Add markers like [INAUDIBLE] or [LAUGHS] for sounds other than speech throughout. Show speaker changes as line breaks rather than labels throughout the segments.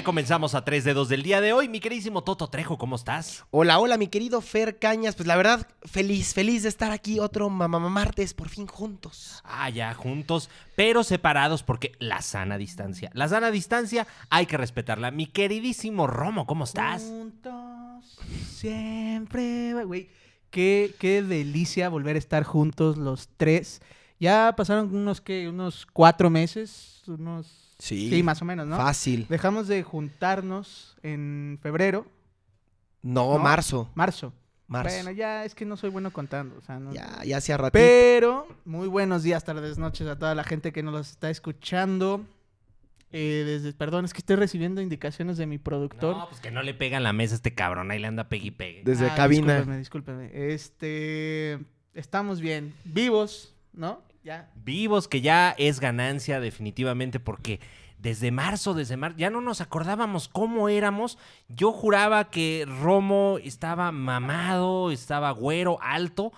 ya comenzamos a 3 dedos del día de hoy. Mi queridísimo Toto Trejo, ¿cómo estás?
Hola, hola, mi querido Fer Cañas. Pues la verdad, feliz, feliz de estar aquí otro mamá martes, por fin juntos.
Ah, ya, juntos, pero separados porque la sana distancia. La sana distancia hay que respetarla. Mi queridísimo Romo, ¿cómo estás?
Juntos, siempre, güey. Qué, qué delicia volver a estar juntos los tres. Ya pasaron unos, ¿qué? Unos cuatro meses, unos...
Sí.
Sí, más o menos, ¿no?
Fácil.
Dejamos de juntarnos en febrero,
No,
¿No?
marzo.
marzo.
Marzo.
Bueno, ya es que no soy bueno contando, o sea, no...
Ya, ya hacía ratito.
Pero, muy buenos días, tardes, noches a toda la gente que nos está escuchando. Eh, desde, perdón, es que estoy recibiendo indicaciones de mi productor.
No, pues que no le pegan la mesa a este cabrón. Ahí le anda pegue y pegue.
Desde
Ah,
cabina.
Discúlpeme, discúlpeme. Este, estamos bien, vivos, ¿no? Ya.
Vivos, que ya es ganancia definitivamente porque desde marzo, desde marzo, ya no nos acordábamos cómo éramos. Yo juraba que Romo estaba mamado, estaba güero, alto.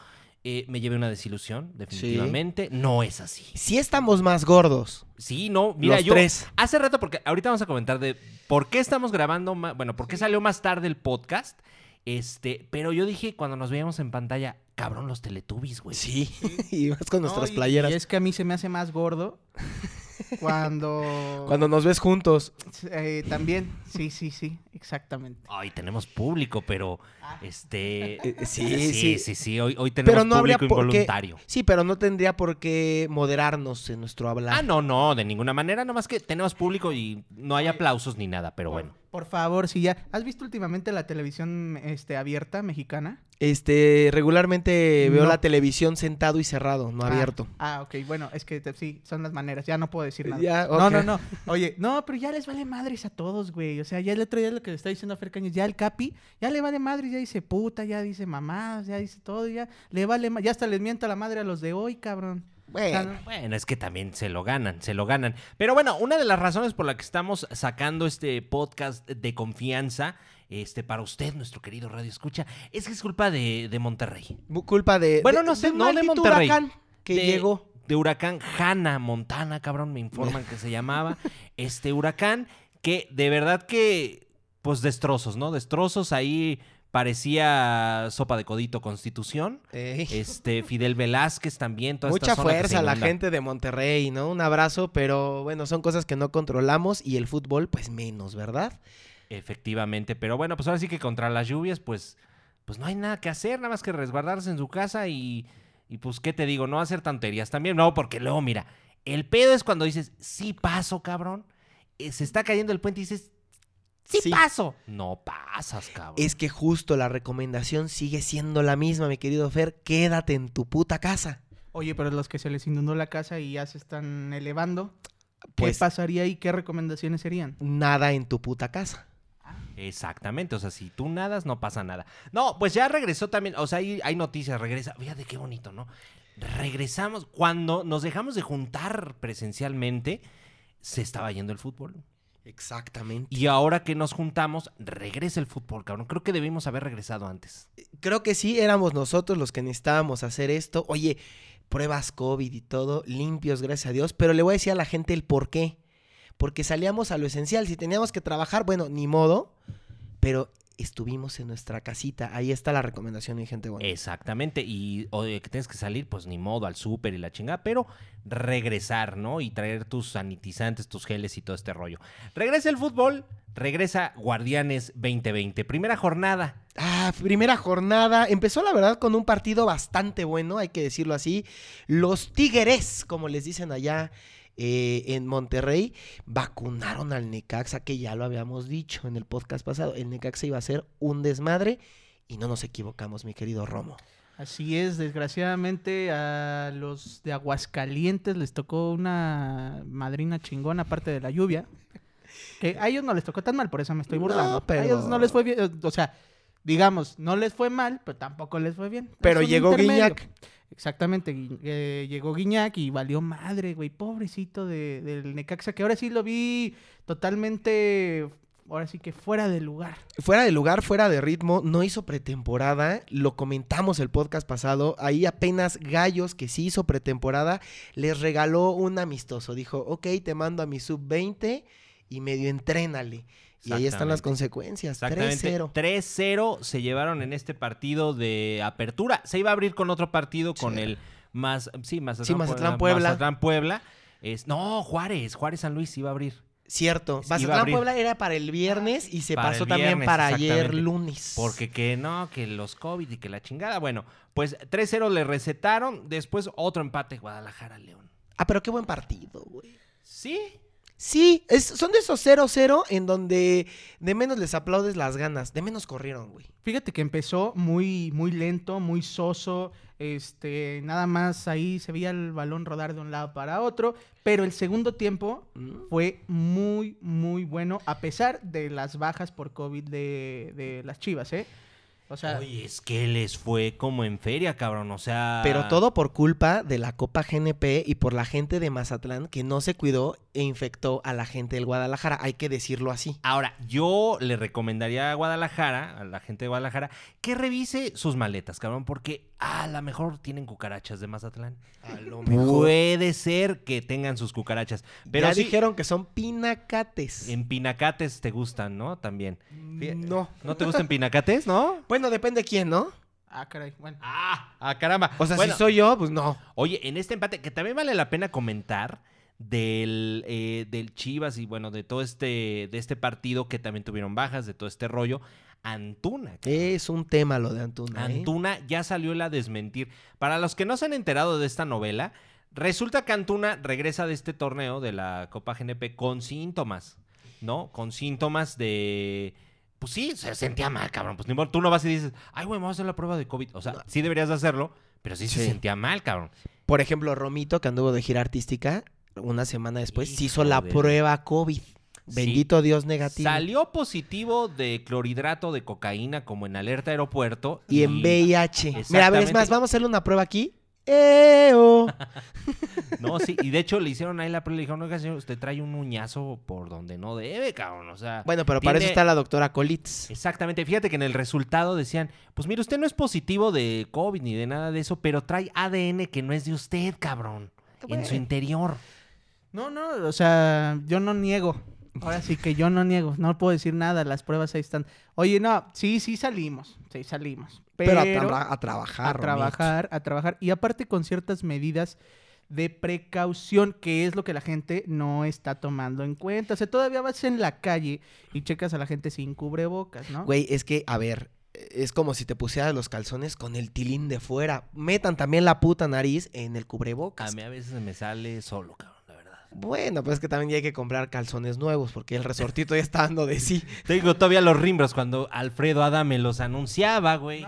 Eh, me llevé una desilusión, definitivamente. No es así.
Sí estamos más gordos.
Sí, no, mira,
Los
yo
tres.
hace rato, porque ahorita vamos a comentar de por qué estamos grabando, bueno, por qué salió más tarde el podcast. Este, pero yo dije cuando nos veíamos en pantalla, cabrón, los Teletubbies, güey.
Sí. [LAUGHS] y más con nuestras
No, y-
playeras.
Y es que a mí se me hace más gordo [LAUGHS] cuando...
Cuando nos ves juntos.
Eh, también, sí, sí, sí, exactamente.
Ay, tenemos público, pero este.
Eh, sí,
sí,
sí.
sí, sí, Hoy, hoy tenemos
Pero no habría
público
qué-
involuntario.
Sí, pero no tendría por qué moderarnos en nuestro hablar.
Ah, no, no, de ninguna manera, nomás que tenemos público y no hay aplausos ni nada, pero bueno.
Por favor, si ya... ¿Has visto últimamente la televisión este, abierta mexicana?
Este, regularmente veo la televisión sentado y cerrado, no
Ah,
abierto.
Ah, ok, bueno, es que te- sí, son las maneras, ya no puedo decir nada.
Ya,
No, no, no. [LAUGHS] Oye, no, pero ya les vale madres a todos, güey. O sea, ya el otro día lo que le está diciendo a Fer Cañas, ya el Capi, ya le vale madres, ya dice puta, ya dice mamás, ya dice todo, ya le vale ya hasta les mienta la madre a los de hoy, cabrón.
Bueno,
no-
Bueno, es que también se lo ganan, se lo ganan. Pero bueno, una de las razones por la que estamos sacando este podcast de confianza, este, para usted, nuestro querido Radio Escucha, es que es culpa de, de Monterrey.
culpa de.
Bueno,
de-
no sé, no de Monterrey.
huracán que
de,
llegó.
De huracán Hanna Montana, cabrón, me informan que se llamaba. [LAUGHS] Este huracán que de verdad que, pues destrozos, ¿no? Destrozos ahí parecía sopa de codito constitución.
Ey.
Este, Fidel Velázquez también, toda esta
Mucha
zona se
fuerza a la gente de Monterrey, ¿no? Un abrazo, pero bueno, son cosas que no controlamos y el fútbol, pues menos, ¿verdad?
Efectivamente, pero bueno, pues ahora sí que contra las lluvias, pues, pues no hay nada que hacer, nada más que resguardarse en su casa y, y pues, ¿qué te digo? No hacer tonterías también, no, porque luego, mira, el pedo es cuando dices, sí paso, cabrón, eh, se está cayendo el puente y dices, sí,
Sí.
paso. No pasas, cabrón.
Es que justo la recomendación sigue siendo la misma, mi querido Fer. Quédate en tu puta casa.
Oye, pero los que se les inundó la casa y ya se están elevando, ¿qué
Pues
pasaría y qué recomendaciones serían?
nada en tu puta casa.
Exactamente, o sea, si tú nadas, no pasa nada. No, pues ya regresó también, o sea, hay, hay noticias, regresa. Fíjate qué bonito, ¿no? Regresamos, cuando nos dejamos de juntar presencialmente, se estaba yendo el fútbol.
Exactamente.
Y ahora que nos juntamos, regresa el fútbol, cabrón. Creo que debimos haber regresado antes.
Creo que sí, éramos nosotros los que necesitábamos hacer esto. Oye, pruebas COVID y todo, limpios, gracias a Dios. Pero le voy a decir a la gente el por qué. Porque salíamos a lo esencial. Si teníamos que trabajar, bueno, ni modo. Pero estuvimos en nuestra casita. Ahí está la recomendación, mi gente. Bueno.
Exactamente. Y oye, que tienes que salir, pues ni modo, al súper y la chingada, pero regresar, ¿no? Y traer tus sanitizantes, tus geles y todo este rollo. Regresa el fútbol, regresa Guardianes 2020. Primera jornada.
Ah, primera jornada. Empezó, la verdad, con un partido bastante bueno, hay que decirlo así. Los Tigres, como les dicen allá eh, en Monterrey, vacunaron al Necaxa, que ya lo habíamos dicho en el podcast pasado. El Necaxa iba a ser un desmadre y no nos equivocamos, mi querido Romo.
Así es, desgraciadamente a los de Aguascalientes les tocó una madrina chingona aparte de la lluvia. Que a ellos no les tocó tan mal, por eso me estoy
No,
burlando.
pero-
A ellos no les fue bien, o sea, digamos, no les fue mal, pero tampoco les fue bien.
Pero llegó. Guiñac.
Exactamente, eh, llegó Guiñac y valió madre, güey, pobrecito de- del Necaxa, que ahora sí lo vi totalmente, ahora sí que fuera de lugar.
Fuera de lugar, fuera de ritmo, no hizo pretemporada, lo comentamos el podcast pasado, ahí apenas Gallos, que sí hizo pretemporada, les regaló un amistoso, dijo, ok, te mando a mi sub-20 y medio entrénale. Y ahí están las consecuencias.
Exactamente.
3-0.
3-0 se llevaron en este partido de apertura. Se iba a abrir con otro partido con
Sí.
el más sí, Mazatlán,
Sí, Mazatlán, Puebla.
Mazatlán, Puebla. Es, no, Juárez, Juárez San Luis iba a abrir.
Cierto. Mazatlán. Puebla era para el viernes y se
Para
pasó también para ayer lunes.
Porque que no, que los COVID y que la chingada. Bueno, pues 3-0 le recetaron. Después otro empate, Guadalajara-León.
Ah, pero qué buen partido, güey.
Sí,
Sí, es- son de esos 0-0 en donde de menos les aplaudes las ganas. De menos corrieron, güey.
Fíjate que empezó muy, muy lento, muy soso. Este, nada más ahí se veía el balón rodar de un lado para otro. Pero el segundo tiempo
Mm.
fue muy, muy bueno, a pesar de las bajas por COVID de, de las chivas, ¿eh? O sea,
Oye, es que les fue como en feria, cabrón. O sea.
Pero todo por culpa de la Copa GNP y por la gente de Mazatlán que no se cuidó e infectó a la gente del Guadalajara. Hay que decirlo así.
Ahora, yo le recomendaría a Guadalajara, a la gente de Guadalajara, que revise sus maletas, cabrón, porque a lo mejor tienen cucarachas de Mazatlán.
A lo
Puede ser que tengan sus cucarachas. Pero
ya
sí,
dijeron que son pinacates.
en pinacates te gustan, ¿no? También. Fí-
No.
¿No te gustan pinacates, no?
Bueno, depende quién, ¿no?
ah, caray, bueno.
Ah, ah, caramba.
O sea,
Bueno,
si soy yo, pues no.
Oye, en este empate, que también vale la pena comentar del, eh, del Chivas y bueno, de todo este, de este partido que también tuvieron bajas, de todo este rollo. Antuna.
Es un tema lo de Antuna. ¿eh?
Antuna ya salió él a desmentir. Para los que no se han enterado de esta novela, resulta que Antuna regresa de este torneo de la Copa GNP con síntomas, ¿no? Con síntomas de... Pues sí, se sentía mal, cabrón. Pues ni modo, tú no vas y dices, ay, güey, vamos a hacer la prueba de COVID. O sea, sí deberías de hacerlo, pero sí, se sentía mal, cabrón.
Por ejemplo, Romito, que anduvo de gira artística, una semana después, se hizo
Hijo
la
de-
prueba COVID. Bendito Dios negativo.
Salió positivo de clorhidrato de cocaína como en alerta aeropuerto.
Y en VIH. Mira, a ver, es más, vamos a hacerle una prueba aquí. ¡Eo! [LAUGHS]
No, sí, y de hecho le hicieron ahí la prueba y le dijeron, oiga, señor, usted trae un uñazo por donde no debe, cabrón. O sea,
Bueno, pero para eso está la doctora Colitz.
exactamente. Fíjate que en el resultado decían, pues mire, usted no es positivo de COVID ni de nada de eso, pero trae ADN que no es de usted, cabrón. En su interior.
No, no, o sea, yo no niego. Ahora sí que yo no niego, no puedo decir nada, las pruebas ahí están. Oye, no, sí, sí salimos, sí salimos.
Pero,
Pero,
a, tra- a trabajar.
a trabajar, a trabajar. Y aparte con ciertas medidas de precaución, que es lo que la gente no está tomando en cuenta. O sea, todavía vas en la calle y checas a la gente sin cubrebocas, ¿no?
Güey, es que, a ver, es como si te pusieras los calzones con el tilín de fuera. Metan también la puta nariz en el
A
cubrebocas.
mí a veces me sale solo, cabrón.
Bueno, pues es que también ya hay que comprar calzones nuevos porque el resortito ya está dando de sí.
Tengo todavía los rimbros cuando Alfredo Adame los anunciaba, güey.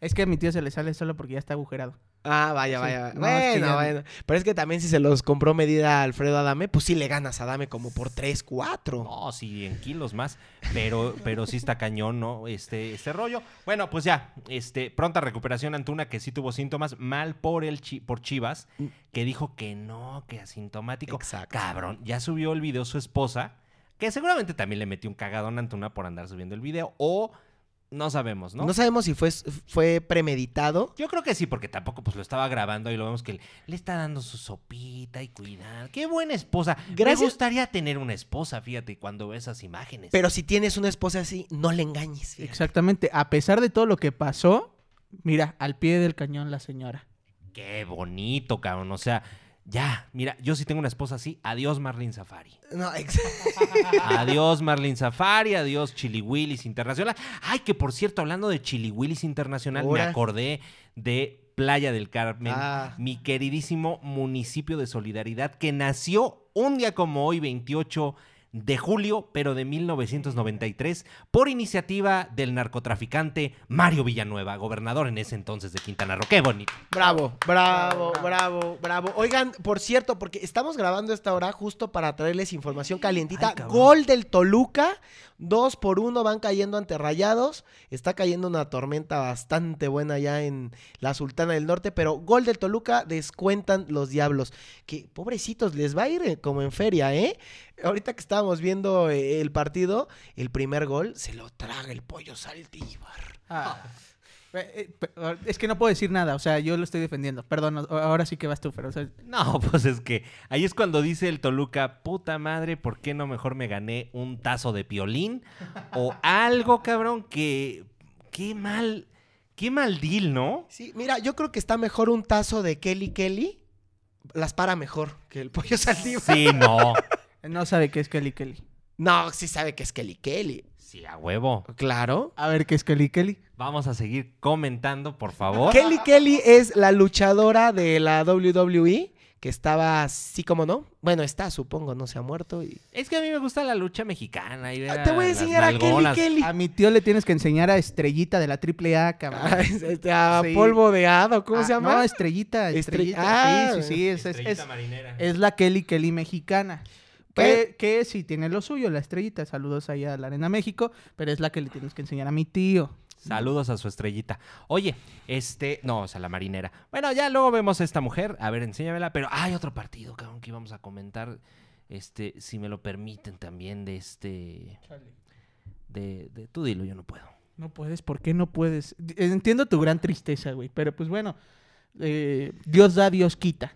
Es que a mi tío se le sale solo porque ya está agujerado.
Ah, vaya,
Sí,
vaya.
no, es que
bueno,
ya-
bueno. Pero es que también si se los compró medida Alfredo Adame, pues sí le ganas a Adame como por 3, 4.
No, sí, en kilos más, pero, pero sí está cañón, ¿no? Este, este rollo. Bueno, pues ya, este, pronta recuperación Antuna, que sí tuvo síntomas, mal por el Chi- por Chivas, que dijo que no, que asintomático.
Exacto.
Cabrón, ya subió el video su esposa, que seguramente también le metió un cagadón a Antuna por andar subiendo el video, o no sabemos, ¿no?
¿No? sabemos si fue, fue premeditado.
Yo creo que sí, porque tampoco pues lo estaba grabando y lo vemos que le, le está dando su sopita y cuidar. Qué buena esposa.
Gracias-
Me gustaría tener una esposa, fíjate, cuando veo esas imágenes.
Pero si tienes una esposa así, no le engañes. fíjate.
Exactamente, a pesar de todo lo que pasó, mira, al pie del cañón la señora.
Qué bonito, cabrón. O sea, ya, mira, yo sí tengo una esposa así. Adiós, Marlene Safari.
No, ex- [LAUGHS]
Adiós, Marlene Safari. Adiós, Chili Willis Internacional. Ay, que por cierto, hablando de Chili Willis Internacional, me acordé de Playa del Carmen,
Ah.
mi queridísimo municipio de solidaridad que nació un día como hoy, 28 de julio, pero de 1993, por iniciativa del narcotraficante Mario Villanueva, gobernador en ese entonces de Quintana Roo. Qué bonito.
Bravo, bravo, bravo, bravo. Oigan, por cierto, porque estamos grabando esta hora justo para traerles información calientita.
Ay.
Gol del Toluca. Dos por uno van cayendo ante Rayados. Está cayendo una tormenta bastante buena ya en la Sultana del Norte. Pero gol del Toluca, descuentan los diablos. Que pobrecitos, les va a ir eh, como en feria, ¿eh? Ahorita que estábamos viendo eh, el partido, el primer gol se lo traga el pollo Saldívar.
Ah, Eh, pe- Es que no puedo decir nada, o sea, yo lo estoy defendiendo. Perdón, ahora sí que vas tú, pero o sea,
No, [LAUGHS] pues es que ahí es cuando dice el Toluca, puta madre, ¿por qué no mejor me gané un tazo de piolín? O algo, cabrón, que... Qué mal... Qué mal deal, ¿no?
Sí, mira, yo creo que está mejor un tazo de Kelly Kelly. Las para mejor que el pollo Saldívar.
Sí, no. [LAUGHS]
no sabe qué es Kelly Kelly.
No, sí sabe que es Kelly Kelly.
Sí, a huevo.
Claro.
A ver qué es Kelly Kelly.
Vamos a seguir comentando, por favor.
Kelly Kelly es la luchadora de la WWE que estaba así como no. Bueno, está, supongo, no se ha muerto. Y...
Es que a mí me gusta la lucha mexicana. y
Ah, Te voy a enseñar a Kelly. Kelly.
A mi tío le tienes que enseñar a Estrellita de la AAA, cabrón.
Ah, este, a
Sí.
polvo de hado, ¿cómo
Ah,
se llama?
No, Estrellita,
Estre-
Estrellita.
Ah,
sí, sí, sí, es, es-
Estrellita
es-
marinera.
es la Kelly Kelly mexicana.
Pues-
Que, que sí tiene lo suyo, la estrellita. Saludos allá a la Arena México, pero es la que le tienes que enseñar a mi tío.
Saludos a su estrellita. Oye, este, no, o sea, la marinera. Bueno, ya luego vemos a esta mujer. A ver, enséñamela. Pero hay otro partido, cabrón, que íbamos a comentar. Este, si me lo permiten también, de este. De, de tú dilo, yo no puedo.
No puedes, ¿por qué no puedes? Entiendo tu gran tristeza, güey, pero pues bueno, eh, Dios da, Dios quita.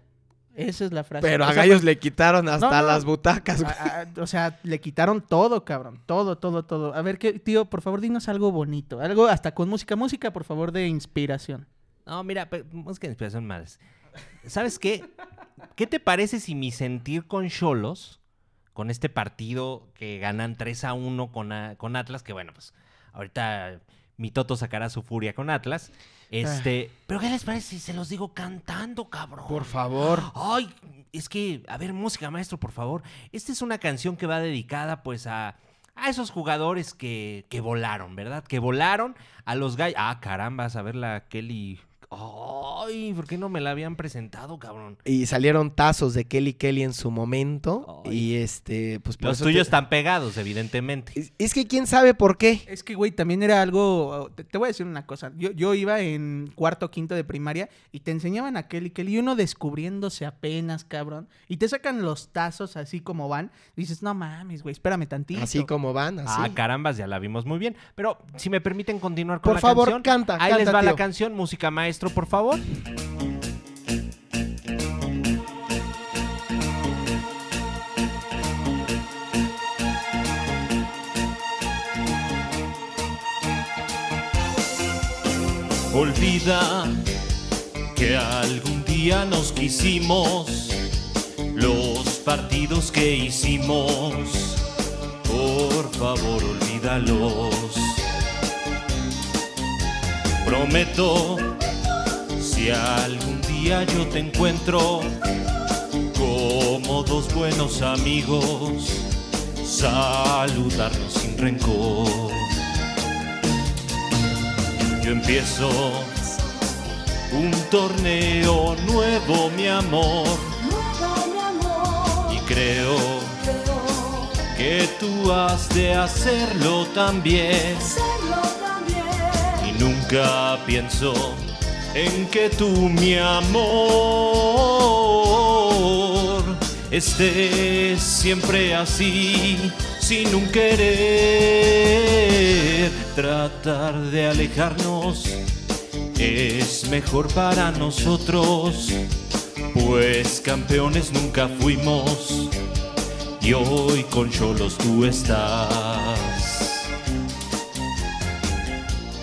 Esa es la frase.
Pero a
O sea,
Gallos le quitaron hasta
No, no.
las butacas. güey.
a- a- o sea, le quitaron todo, cabrón. Todo, todo, todo. A ver, ¿qué, tío, por favor, dinos algo bonito. Algo hasta con música. Música, por favor, de inspiración.
No, mira, música de inspiración más. ¿Sabes qué? ¿Qué te parece si mi sentir con Cholos, con este partido que ganan 3 a 1 con, a- con Atlas, que bueno, pues ahorita mi Toto sacará su furia con Atlas. Este, pero ¿qué les parece si se los digo cantando, cabrón?
Por favor.
Ay, es que, a ver, música, maestro, por favor. Esta es una canción que va dedicada, pues, a, a esos jugadores que, que volaron, ¿verdad? Que volaron a los gallos. Ah, caramba, a ver la Kelly. Ay, ¿por qué no me la habían presentado, cabrón?
Y salieron tazos de Kelly Kelly en su momento.
Ay.
Y este, pues por
Los tuyos
te-
están pegados, evidentemente.
Es, es que quién sabe por qué.
Es que, güey, también era algo. Te, te voy a decir una cosa. Yo, yo iba en cuarto o quinto de primaria y te enseñaban a Kelly Kelly y uno descubriéndose apenas, cabrón. Y te sacan los tazos así como van. Y dices, no mames, güey, espérame tantito.
Así como van, así.
Ah, carambas, ya la vimos muy bien. Pero si me permiten continuar con
Por
la
favor,
canción.
canta,
Ahí
canta,
les va la canción, música por favor. Olvida que algún día nos quisimos, los partidos que hicimos, por favor olvídalos. Prometo, si algún día yo te encuentro como dos buenos amigos, saludarnos sin rencor. Yo empiezo un torneo nuevo, mi amor, y creo que tú has de hacerlo también. Y nunca pienso en que tú, mi amor, estés siempre así, sin un querer. Tratar de alejarnos es mejor para nosotros, pues campeones nunca fuimos. Y hoy con Cholos tú estás.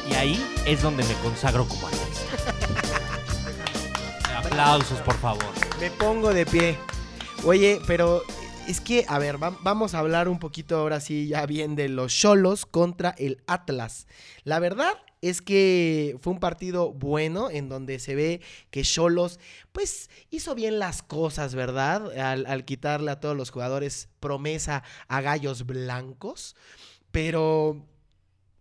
Y ahí es donde me consagro como. Aplausos, por favor.
Me pongo de pie. Oye, pero es que, a ver, va- vamos a hablar un poquito ahora sí ya bien de los Cholos contra el Atlas. La verdad es que fue un partido bueno en donde se ve que Cholos pues hizo bien las cosas, ¿verdad? Al, al quitarle a todos los jugadores promesa a gallos blancos. Pero,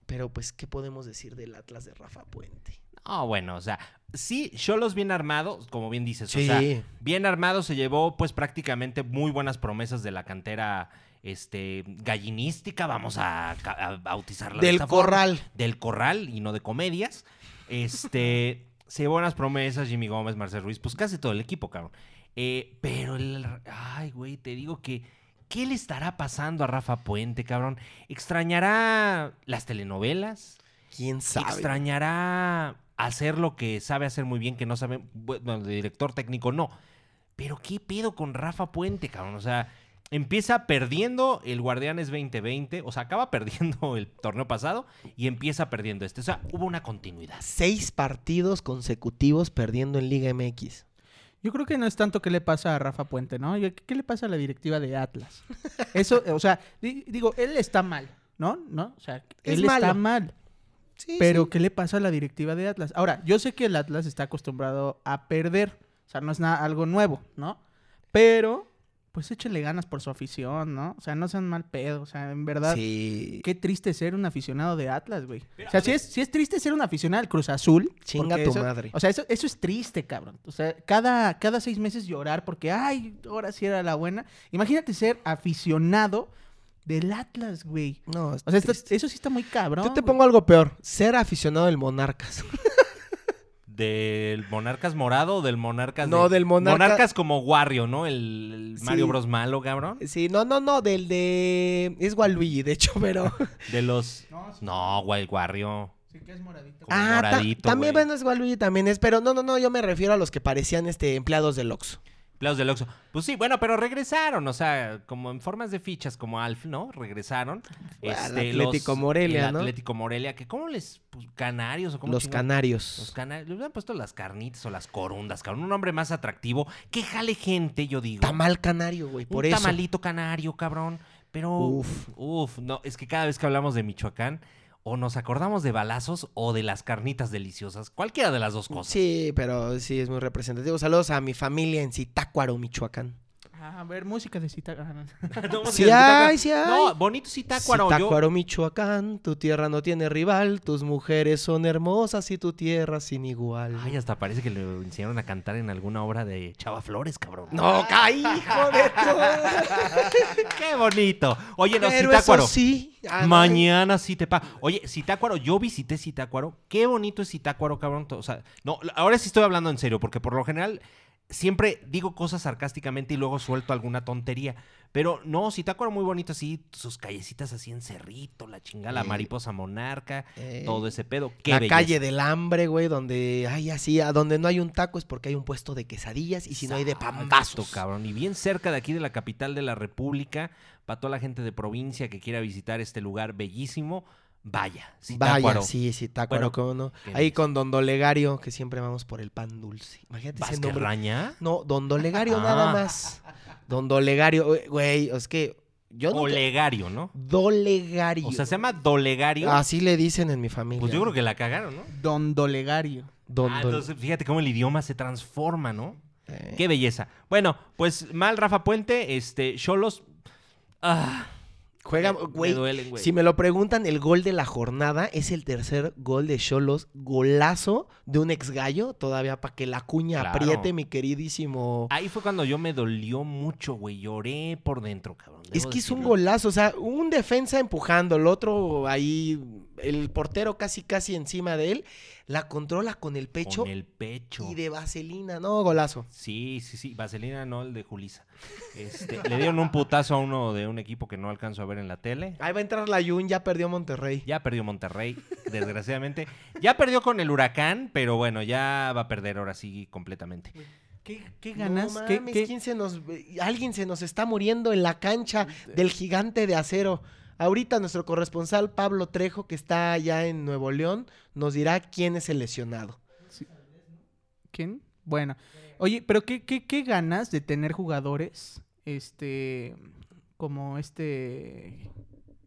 pero pues, ¿qué podemos decir del Atlas de Rafa Puente?
No, bueno, o sea, sí, Cholos bien armados, como bien dices,
Sí.
o sea, bien armado se llevó pues prácticamente muy buenas promesas de la cantera este gallinística, vamos a, bautizarla de
Del
forma.
corral.
del corral y no de comedias. Este, [LAUGHS] se llevó buenas promesas, Jimmy Gómez, Marcel Ruiz, pues casi todo el equipo, cabrón. Eh, pero el, ay, güey, te digo que, ¿qué le estará pasando a Rafa Puente, cabrón? ¿Extrañará las telenovelas?
¿Quién sabe?
extrañará hacer lo que sabe hacer muy bien, que no sabe, bueno, de director técnico no. Pero qué pedo con Rafa Puente, cabrón. O sea, empieza perdiendo el Guardianes 2020, o sea, acaba [LAUGHS] perdiendo el torneo pasado y empieza perdiendo este. O sea, hubo una continuidad.
Seis partidos consecutivos perdiendo en Liga MX.
Yo creo que no es tanto qué le pasa a Rafa Puente, ¿no? ¿Qué le pasa a la directiva de Atlas? Eso, o sea, di- digo, él está mal, ¿no? ¿No? O sea,
Es
él está
malo.
mal.
Sí,
Pero
sí.
¿qué le pasa a la directiva de Atlas? Ahora, yo sé que el Atlas está acostumbrado a perder. O sea, no es nada, algo nuevo, ¿no? Pero, pues échenle ganas por su afición, ¿no? O sea, no sean mal pedo. O sea, en verdad,
Sí.
qué triste ser un aficionado de Atlas, güey. O sea, si es, si es triste ser un aficionado del Cruz Azul.
Chinga
porque
tu
eso-
madre.
O sea, eso, eso es triste, cabrón. O sea, cada, cada seis meses llorar porque, ay, ahora sí era la buena. Imagínate ser aficionado del Atlas, güey.
No,
O sea, eso sí está muy cabrón.
Yo te
güey.
pongo algo peor. Ser aficionado del Monarcas. [LAUGHS]
¿Del Monarcas morado o del Monarcas
No,
de-
del Monarca-
Monarcas como Wario, ¿no? El, el Mario
Sí.
Bros malo, cabrón.
Sí, no, no, no, del de... Es Waluigi, de hecho, [LAUGHS] pero...
De los...
No, sí.
No, güey, Wario.
Sí que es moradito.
Como
ah, ta-
moradito,
también,
güey.
bueno, es Waluigi también es, pero no, no, no, yo me refiero a los que parecían este empleados del Oxxo.
Empleados del Oxxo. Pues sí, bueno, pero regresaron, o sea, como en formas de fichas, como Alf, ¿no? Regresaron. Este,
Atlético
los-
Morelia,
el
¿no?
Atlético Morelia, que ¿cómo les... pues, canarios o cómo
Los
chingados?
canarios.
Los canarios. Le hubieran puesto las carnitas o las corundas, cabrón. Un nombre más atractivo. Que jale gente, yo digo.
Tamal canario, güey, por
un
eso.
tamalito canario, cabrón. Pero,
Uf.
uf. no, es que cada vez que hablamos de Michoacán, o nos acordamos de balazos o de las carnitas deliciosas. Cualquiera de las dos cosas.
Sí, pero sí es muy representativo. Saludos a mi familia en Zitácuaro, Michoacán.
Ah, a ver, música de cita. ah, no. [LAUGHS]
Sí hay, sí hay.
No, bonito Zitácuaro. yo-
Zitácuaro, Michoacán, tu tierra no tiene rival, tus mujeres son hermosas y tu tierra sin igual.
Ay, hasta parece que le enseñaron a cantar en alguna obra de Chava Flores, cabrón.
No, caí, hijo de [LAUGHS] tu...
¡Qué bonito! Oye, no,
Pero
Zitácuaro.
eso sí. ah, no,
Mañana sí te pago. Oye, Zitácuaro, yo visité Zitácuaro. Qué bonito es Zitácuaro, cabrón. O sea, no, ahora sí estoy hablando en serio, porque por lo general siempre digo cosas sarcásticamente y luego suelto alguna tontería. Pero no, Zitácuaro muy bonito así, sus callecitas así en cerrito, la chingada, la
Eh.
mariposa monarca,
Eh,
todo ese pedo. Qué
la
belleza.
calle del hambre, güey, donde hay así, a donde no hay un taco es porque hay un puesto de quesadillas y si no hay de pambazos.
cabrón. Y bien cerca de aquí de la capital de la República, para toda la gente de provincia que quiera visitar este lugar bellísimo, vaya. Zitácuaro.
Vaya, sí, sí, tácuaro,
Bueno,
cómo no. Ahí con Don Dolegario, que siempre vamos por el pan dulce. Imagínate ese
¿Vázquez
nombre.
Raña?
No, Don Dolegario
Ah.
nada más. Don Dolegario, güey, es que yo no...
Olegario, ¿no?
Dolegario.
O sea, se llama Dolegario.
Así le dicen en mi familia.
Pues yo creo que la cagaron, ¿no?
Don Dolegario.
Don
Ah, entonces, fíjate cómo el idioma se transforma, ¿no?
eh,
Qué belleza. Bueno, pues mal Rafa Puente, este, Cholos. Ah,
Juega, güey. Si me lo preguntan, el gol de la jornada es el tercer gol de Cholos. Golazo de un ex gallo, todavía para que la cuña
Claro.
apriete, mi queridísimo.
Ahí fue cuando yo me dolió mucho, güey. Lloré por dentro, cabrón.
Es que es un
decirlo.
golazo, o sea, un defensa empujando, el otro ahí, el portero casi casi encima de él, la controla con el pecho
Con el pecho.
y de vaselina, no, golazo.
Sí, sí, sí. Vaselina, no el de Julisa. Este, le dieron un putazo a uno de un equipo que no alcanzo a ver en la tele.
Ahí va a entrar la Jun, ya perdió Monterrey.
Ya perdió Monterrey, desgraciadamente. Ya perdió con el huracán, pero bueno, ya va a perder ahora sí completamente.
¿Qué, qué ganas?
No
¿Qué-
mames,
qué-
¿quién se nos, alguien se nos está muriendo en la cancha del gigante de acero. Ahorita nuestro corresponsal Pablo Trejo, que está allá en Nuevo León, nos dirá quién es el lesionado.
¿Quién? Bueno. Oye, pero qué, qué, qué ganas de tener jugadores, este, como este,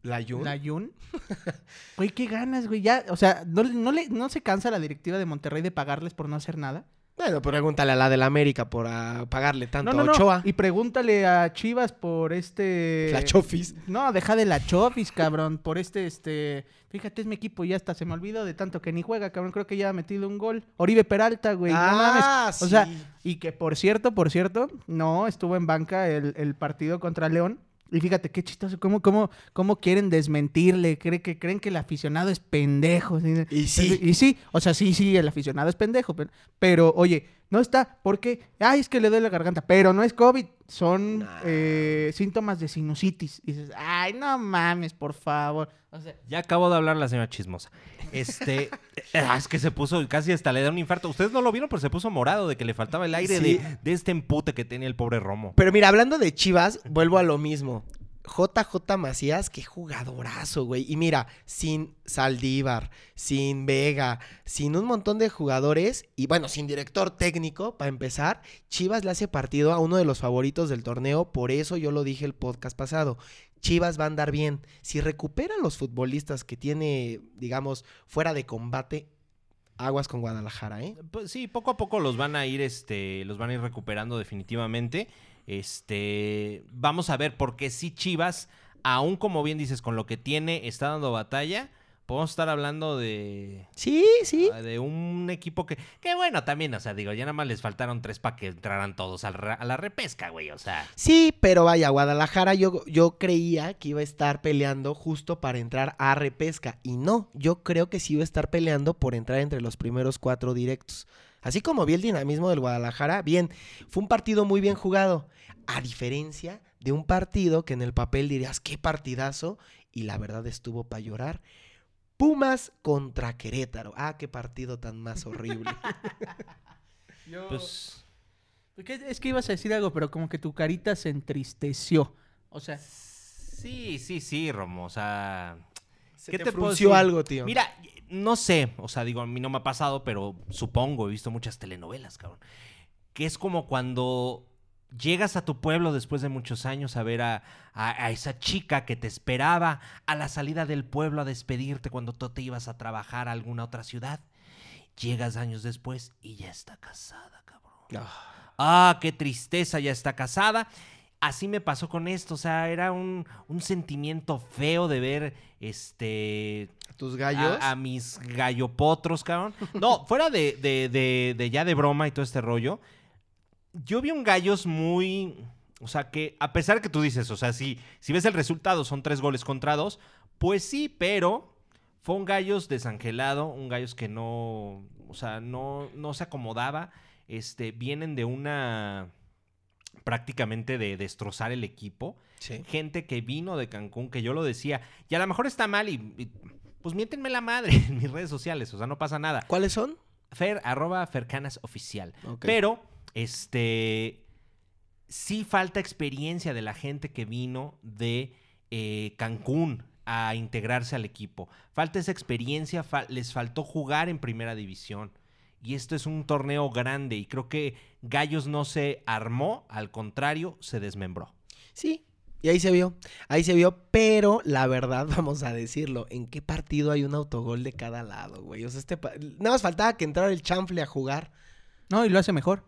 ¿La Jun?
Layun. [LAUGHS] Güey, qué ganas, güey. Ya, o sea, ¿no, no, le, ¿no se cansa la directiva de Monterrey de pagarles por no hacer nada?
Bueno, pregúntale a la del América por ah, pagarle tanto
no, no,
a
no.
Ochoa.
Y pregúntale a Chivas por este...
La Chofis.
No, deja de la Chofis, cabrón. Por este, este... Fíjate, es mi equipo y ya hasta se me olvidó de tanto que ni juega, cabrón. Creo que ya ha metido un gol. Oribe Peralta, güey. no mames.
ah,
O sea, y que por cierto, por cierto, no, estuvo en banca el, el partido contra León. Y fíjate qué chistoso, cómo, cómo, cómo quieren desmentirle, creen que, creen que el aficionado es pendejo.
Y sí.
Y sí, o sea, sí, sí, el aficionado es pendejo. Pero, pero, oye, no está, porque, ay, es que le duele la garganta, pero no es COVID, son
Nah.
eh, síntomas de sinusitis. Y dices, ay, no mames, por favor. O sea,
Ya acabó de hablar la señora chismosa. Este, [LAUGHS] ah, es que se puso, casi hasta le da un infarto. Ustedes no lo vieron, pero se puso morado de que le faltaba el aire
Sí.
de, de este empute que tenía el pobre Romo.
Pero mira, hablando de Chivas, vuelvo a lo mismo. JJ Macías, qué jugadorazo, güey. Y mira, sin Saldívar, sin Vega, sin un montón de jugadores y bueno, sin director técnico, para empezar, Chivas le hace partido a uno de los favoritos del torneo, por eso yo lo dije el podcast pasado. Chivas va a andar bien. Si recupera a los futbolistas que tiene, digamos, fuera de combate, aguas con Guadalajara, ¿eh?
Pues sí, poco a poco los van a ir, este, los van a ir recuperando definitivamente. Este, vamos a ver, porque si Chivas, aún como bien dices, con lo que tiene, está dando batalla. Podemos estar hablando de,
Sí, sí.
de un equipo que, que bueno, también, o sea, digo, ya nada más les faltaron tres para que entraran todos a la repesca, güey, o sea.
Sí, pero vaya, Guadalajara yo, yo creía que iba a estar peleando justo para entrar a repesca. Y no, yo creo que sí iba a estar peleando por entrar entre los primeros cuatro directos. Así como vi el dinamismo del Guadalajara, bien, fue un partido muy bien jugado. A diferencia de un partido que en el papel dirías, qué partidazo, y la verdad estuvo para llorar. Pumas contra Querétaro. Ah, qué partido tan más horrible. [LAUGHS]
yo...
Pues
es que ibas a decir algo, pero como que tu carita se entristeció. O sea,
sí, sí, sí, Romo, o sea,
Se
¿Qué
te,
te
frunció algo, tío.
Mira, no sé, o sea, digo, a mí no me ha pasado, pero supongo, he visto muchas telenovelas, cabrón. Que es como cuando llegas a tu pueblo después de muchos años a ver a, a- a esa chica que te esperaba a la salida del pueblo a despedirte cuando tú te ibas a trabajar a alguna otra ciudad. Llegas años después y ya está casada, cabrón.
Ah.
Ah, qué tristeza, ya está casada. Así me pasó con esto, o sea, era un, un sentimiento feo de ver este
tus gallos.
a, a mis gallopotros, cabrón. No, fuera de, de- de- de ya de broma y todo este rollo, yo vi un gallos muy. O sea, que a pesar que tú dices, o sea, si, si ves el resultado, son tres goles contra dos, pues sí, pero fue un gallos desangelado, un gallos que no. O sea, no, no se acomodaba. Este, vienen de una. prácticamente de destrozar el equipo
Sí.
gente que vino de Cancún, que yo lo decía, y a lo mejor está mal y, y, pues miéntenme la madre [LAUGHS] en mis redes sociales, o sea, no pasa nada.
¿Cuáles son?
Fer, arroba Fercanas oficial. Pero, este, sí falta experiencia de la gente que vino de eh, Cancún a integrarse al equipo. Falta esa experiencia, les faltó jugar en primera división. Y esto es un torneo grande y creo que Gallos no se armó, al contrario, se desmembró.
Sí, y ahí se vio, ahí se vio, pero la verdad, [LAUGHS] vamos a decirlo, ¿en qué partido hay un autogol de cada lado, güey? O sea, este nada más faltaba que entrara el chanfle a jugar.
No, y lo hace mejor.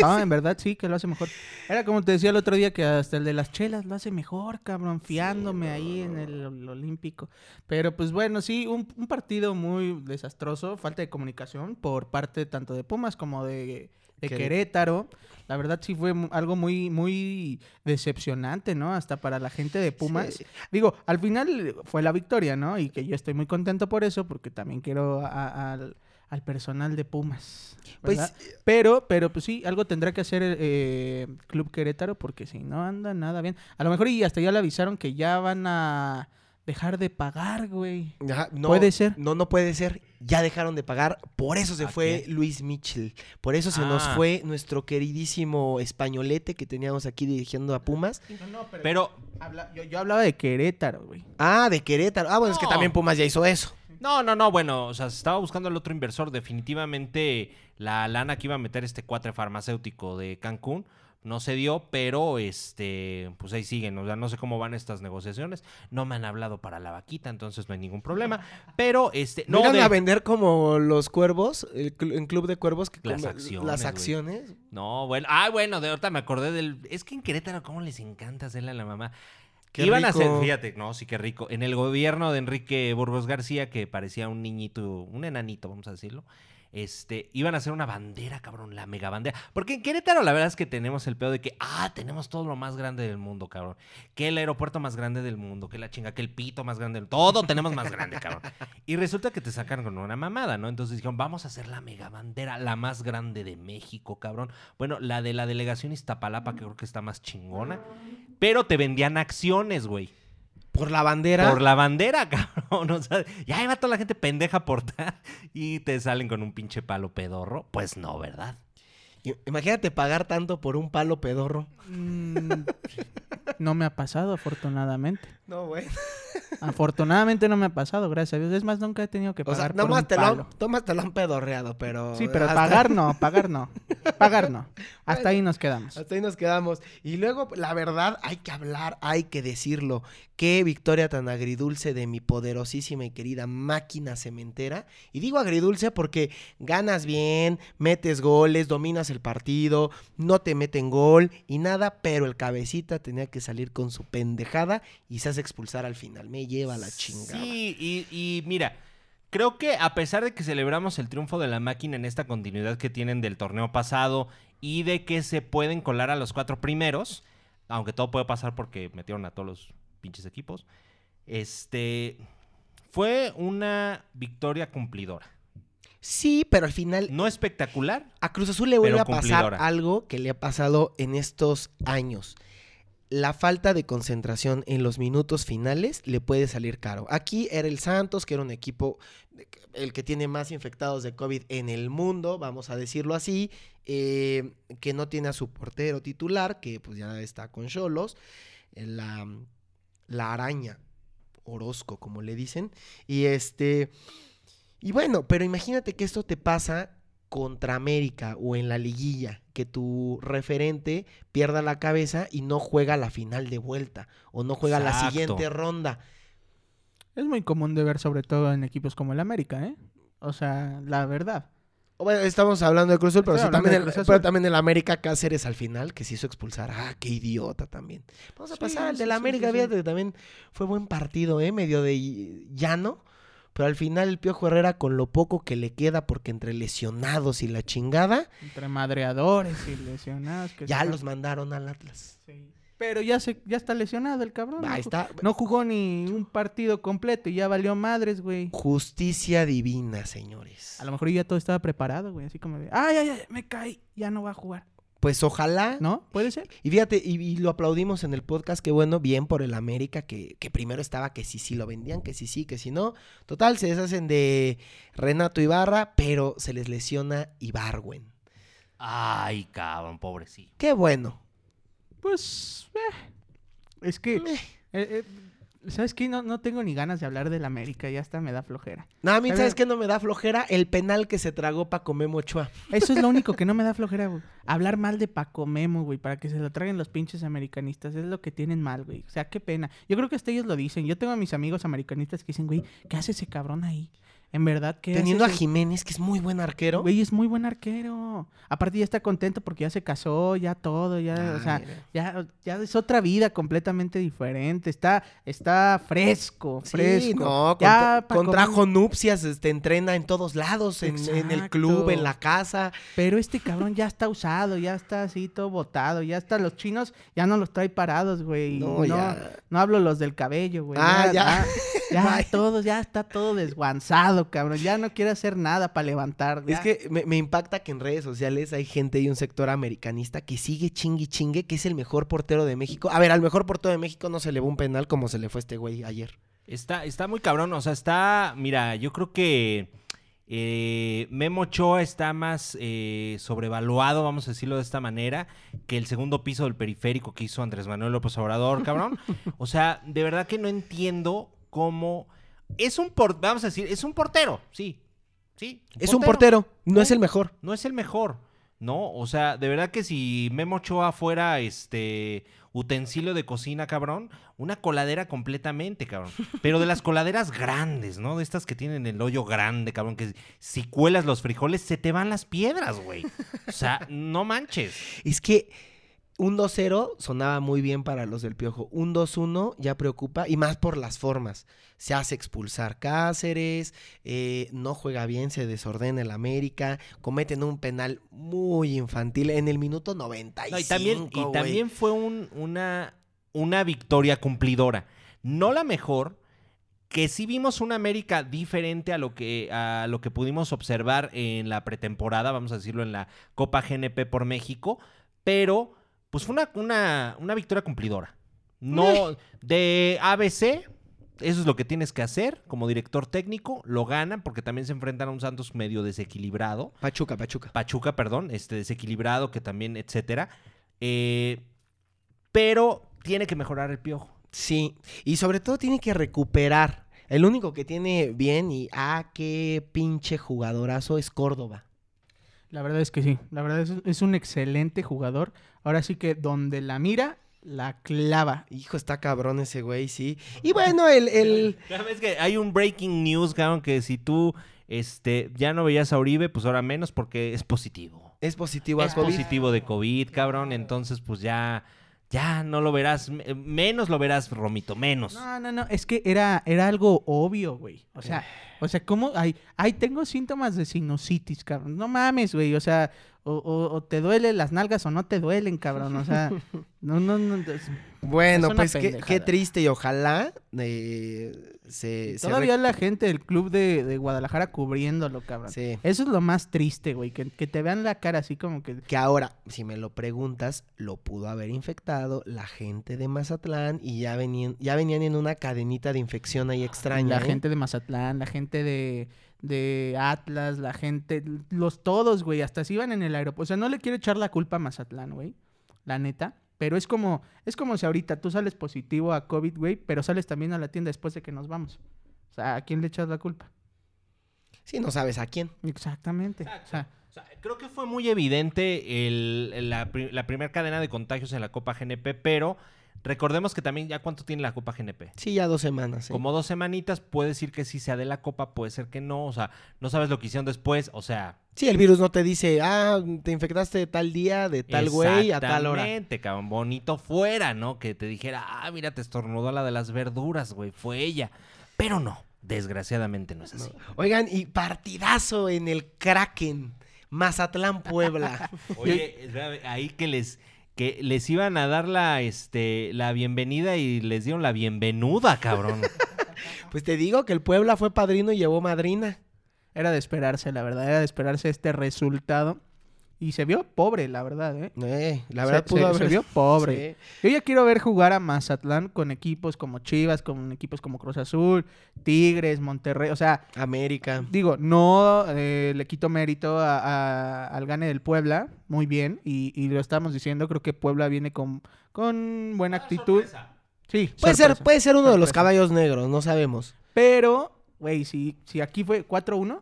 No, [LAUGHS] en verdad sí que lo hace mejor. Era como te decía el otro día que hasta el de las chelas lo hace mejor, cabrón, fiándome ahí en el, Ol- Olímpico. Pero pues bueno, sí, un, un partido muy desastroso, falta de comunicación por parte tanto de Pumas como de, de
Queré-
Querétaro. La verdad sí fue algo muy, muy decepcionante, ¿no? Hasta para la gente de Pumas.
Sí.
Digo, al final fue la victoria, ¿no? Y que yo estoy muy contento por eso, porque también quiero al, al personal de Pumas.
Pues,
¿verdad? pero, pero pues sí, algo tendrá que hacer el eh, Club Querétaro, porque si no anda nada bien. A lo mejor y hasta ya le avisaron que ya van a dejar de pagar, güey.
Ajá, no,
Puede ser.
No, no puede ser. Ya dejaron de pagar. Por eso se
¿A
fue? Luis Mitchell. Por eso se nos
Ah.
fue nuestro queridísimo españolete que teníamos aquí dirigiendo a Pumas.
Pero
Habla- yo, yo hablaba de Querétaro, güey.
Ah, de Querétaro. Ah, bueno, es que
No.
también Pumas ya hizo eso.
No, no, no, bueno, o sea, se estaba buscando el otro inversor. Definitivamente la lana que iba a meter este cuatre farmacéutico de Cancún no se dio, pero este, pues ahí siguen. O sea, no sé cómo van estas negociaciones. No me han hablado para la vaquita, entonces no hay ningún problema. [LAUGHS] Pero este,
¿No
no,
iban
de-
a vender como los cuervos, el cl- en Club de Cuervos? Que
Las acciones,
Las acciones.
No, bueno, ah, bueno, de ahorita me acordé del. Es que en Querétaro, ¿cómo les encanta hacerle a la mamá?
Qué
Iban a
rico.
fíjate, no, sí que rico. En el gobierno de Enrique Burgos García, que parecía un niñito, un enanito, vamos a decirlo. Este, iban a hacer una bandera, cabrón, la mega bandera. Porque en Querétaro la verdad es que tenemos el pedo de que, ah, tenemos todo lo más grande del mundo, cabrón. Que el aeropuerto más grande del mundo, que la chinga, que el pito más grande del Todo tenemos más grande, cabrón. Y resulta que te sacan con una mamada, ¿no? Entonces dijeron, vamos a hacer la mega bandera, la más grande de México, cabrón. Bueno, la de la delegación Iztapalapa, que creo que está más chingona. Pero te vendían acciones, güey.
Por la bandera.
Por la bandera, [LAUGHS] cabrón. O sea, ya va toda la gente pendeja portar y te salen con un pinche palo pedorro. Pues no, ¿verdad?
Imagínate pagar tanto por un palo pedorro.
Mm, no me ha pasado, afortunadamente.
No, güey.
Afortunadamente no me ha pasado, gracias a Dios. Es más, nunca he tenido que
O sea,
pagar por
nomás
un
te, lo
palo.
han, nomás te lo han pedorreado, pero...
Sí, pero
hasta-
pagar no, [LAUGHS] pagar no. Pagar no. Hasta ahí nos quedamos.
Hasta ahí nos quedamos. Y luego, la verdad, hay que hablar, hay que decirlo. Qué victoria tan agridulce de mi poderosísima y querida máquina cementera. Y digo agridulce porque ganas bien, metes goles, dominas el partido, no te meten gol y nada, pero el cabecita tenía que salir con su pendejada y se expulsar al final. Me lleva la chingada.
Sí, y, y mira, creo que a pesar de que celebramos el triunfo de la máquina en esta continuidad que tienen del torneo pasado y de que se pueden colar a los cuatro primeros, aunque todo puede pasar porque metieron a todos los pinches equipos, este fue una victoria cumplidora.
Sí, pero al final
No espectacular,
A Cruz Azul le vuelve a pasar algo que le ha pasado en estos años. La falta de concentración en los minutos finales le puede salir caro. Aquí era el Santos, que era un equipo el que tiene más infectados de COVID en el mundo, vamos a decirlo así, eh, que no tiene a su portero titular, que pues ya está con Cholos, eh, la, la araña, Orozco, como le dicen, y este, y bueno, pero imagínate que esto te pasa contra América o en la liguilla, que tu referente pierda la cabeza y no juega la final de vuelta o no juega la siguiente ronda.
Es muy común de ver, sobre todo en equipos como el América, ¿eh? O sea, la verdad.
Bueno, estamos hablando de Cruz Azul, pero, sí, también,
de
el, pero también el América Cáceres al final, que se hizo expulsar. Ah, qué idiota también. Vamos a
Sí,
pasar al
sí,
de la
sí,
América,
sí, sí.
fíjate que también fue buen partido, ¿eh? Medio de llano. Pero al final el Piojo Herrera, con lo poco que le queda, porque entre lesionados y la chingada,
Entre madreadores y lesionados. que
ya los mandaron al Atlas.
Sí. Pero ya se, ya está lesionado el cabrón.
Ahí está.
no jugó ni un partido completo y ya valió madres, güey.
Justicia divina, señores.
A lo mejor ya todo estaba preparado, güey. Así como de, ay, ay, ay, me caí, ya no va a jugar.
Pues ojalá.
¿No? ¿Puede ser?
Y fíjate, y, y lo aplaudimos en el podcast, que bueno, bien por el América, que, que primero estaba que sí, sí lo vendían, que sí, sí, que sí no. Total, se deshacen de Renato Ibarra, pero se les lesiona Ibarwen.
Ay, cabrón, pobrecito.
Qué bueno.
Pues, eh, es que,
Eh.
eh, eh, ¿sabes qué? No, no tengo ni ganas de hablar del América, ya hasta me da flojera.
No, a mí, ¿sabes
ver.
qué no me da flojera? El penal que se tragó Paco Memo Ochoa.
Eso es lo único que no me da flojera, güey. [LAUGHS] Hablar mal de Paco Memo, güey, para que se lo traigan los pinches americanistas. Es lo que tienen mal, güey. O sea, qué pena. Yo creo que hasta ellos lo dicen. Yo tengo a mis amigos americanistas que dicen, güey, ¿qué hace ese cabrón ahí? En verdad, ¿qué hace
Teniendo a Jiménez, que es muy buen arquero.
Güey, es muy buen arquero. Aparte ya está contento porque ya se casó, ya todo, ya,
Ah,
o sea,
mira.
ya, ya es otra vida completamente diferente. Está, está fresco,
Sí,
fresco.
no,
Ya,
contra- contrajo nupcias, este, entrena en todos lados, en, en el club, en la casa.
Pero este cabrón ya está usado, ya está así todo botado, ya está los chinos, ya no los trae parados, güey.
No,
No,
ya.
no hablo los del cabello, güey.
Ah, ya.
Ya, ya [LAUGHS]
Bye.
todo, ya está todo desguanzado, cabrón. Ya no quiere hacer nada para levantar.
Es que me, me impacta que en redes sociales hay gente y un sector americanista que sigue chingui chingue que es el mejor portero de México. A ver, al mejor portero de México no se le va un penal como se le fue a este güey ayer.
Está, está muy cabrón, o sea, está, mira, yo creo que eh, Memo Ochoa está más eh, sobrevaluado, vamos a decirlo de esta manera, que el segundo piso del periférico que hizo Andrés Manuel López Obrador, cabrón. [LAUGHS] O sea, de verdad que no entiendo cómo... Es un por, vamos a decir, es un portero, sí, sí.
Es un portero, no es el mejor.
no es el mejor, ¿no? O sea, de verdad que si Memo Ochoa fuera este utensilio de cocina, cabrón, una coladera completamente, cabrón. [LAUGHS] Pero de las coladeras grandes, ¿no? De estas que tienen el hoyo grande, cabrón, que si cuelas los frijoles se te van las piedras, güey. O sea, no manches. [LAUGHS]
Es que un 2-0 sonaba muy bien para los del Piojo. Un 2-1 ya preocupa y más por las formas. Se hace expulsar Cáceres, eh, no juega bien, se desordena el América, cometen un penal muy infantil en el minuto 95.
No, y también, y
güey.
también fue un- una, una victoria cumplidora. No la mejor, que sí vimos una América diferente a lo que, a lo que pudimos observar en la pretemporada, vamos a decirlo, en la Copa GNP por México, pero pues fue una, una, una victoria cumplidora. No de ABC, eso es lo que tienes que hacer como director técnico, lo ganan porque también se enfrentan a un Santos medio desequilibrado.
Pachuca, Pachuca.
Pachuca, perdón, este desequilibrado que también, etcétera. Eh, pero tiene que mejorar el piojo.
Sí, y sobre todo tiene que recuperar. El único que tiene bien y ah, qué pinche jugadorazo es Córdoba.
La verdad es que sí. La verdad es, es un excelente jugador. Ahora sí que donde la mira, la clava.
Hijo, está cabrón ese güey, sí. Y bueno, el, el... [LAUGHS]
Sabes que hay un breaking news, cabrón, que si tú este, ya no veías a Uribe, pues ahora menos porque es positivo.
es positivo a
Es
COVID.
positivo de COVID, cabrón. Entonces, pues ya, ya no lo verás. me- Menos lo verás, Romito, menos.
No, no, no. Es que era, era algo obvio, güey. O sea, o sea, ¿cómo? Ay, ay, tengo síntomas de sinusitis, cabrón. No mames, güey. O sea, o, o- o te duelen las nalgas o no te duelen, cabrón. O sea, [LAUGHS] no, no, no. es-
Bueno,
Es
pues qué, qué triste y ojalá eh, se... se
Todavía la gente del club de, de Guadalajara cubriéndolo, cabrón.
Sí.
Eso es lo más triste, güey. Que, que te vean la cara así como que.
Que ahora, si me lo preguntas, lo pudo haber infectado la gente de Mazatlán y ya venían, ya venían en una cadenita de infección ahí extraña.
La
¿eh?
gente de Mazatlán, la gente de, de Atlas, la gente, los todos, güey, hasta si iban en el aeropuerto. O sea, no le quiero echar la culpa a Mazatlán, güey, la neta. Pero es como, es como si ahorita tú sales positivo a COVID, güey, pero sales también a la tienda después de que nos vamos. O sea, ¿a quién le echas la culpa?
Sí, no sabes a quién.
Exactamente. O sea,
O sea, creo que fue muy evidente el- la, la primera cadena de contagios en la Copa GNP, pero recordemos que también ya cuánto tiene la Copa GNP.
Sí, ya dos semanas.
Como dos semanitas, puede decir que sí sea de la Copa, puede ser que no, o sea, no sabes lo que hicieron después, o sea...
Sí, el virus no te dice, ah, te infectaste tal día, de tal güey, a tal hora.
Exactamente, cabrón, bonito fuera, ¿no? Que te dijera, ah, mira, te estornudó la de las verduras, güey, fue ella. Pero no, desgraciadamente no es así.
Oigan, y partidazo en el Kraken, Mazatlán, Puebla. [LAUGHS]
Oye, ahí que les que les iban a dar la este la bienvenida y les dieron la bienvenuda, cabrón. [LAUGHS]
pues te digo que el Puebla fue padrino y llevó madrina.
era de esperarse, la verdad, era de esperarse este resultado. Y se vio pobre, la verdad, ¿eh?
Eh, la
Se-
verdad pudo
se,
haber...
se vio [LAUGHS] pobre.
Sí.
Yo ya quiero ver jugar a Mazatlán con equipos como Chivas, con equipos como Cruz Azul, Tigres, Monterrey. O sea,
América.
digo, no eh, le quito mérito a- a- al gane del Puebla, muy bien, y, y lo estamos diciendo, creo que Puebla viene con, con buena actitud. Sí,
Puede ser, puede ser uno de los caballos negros, no sabemos.
Pero, güey, si, si aquí fue 4-1,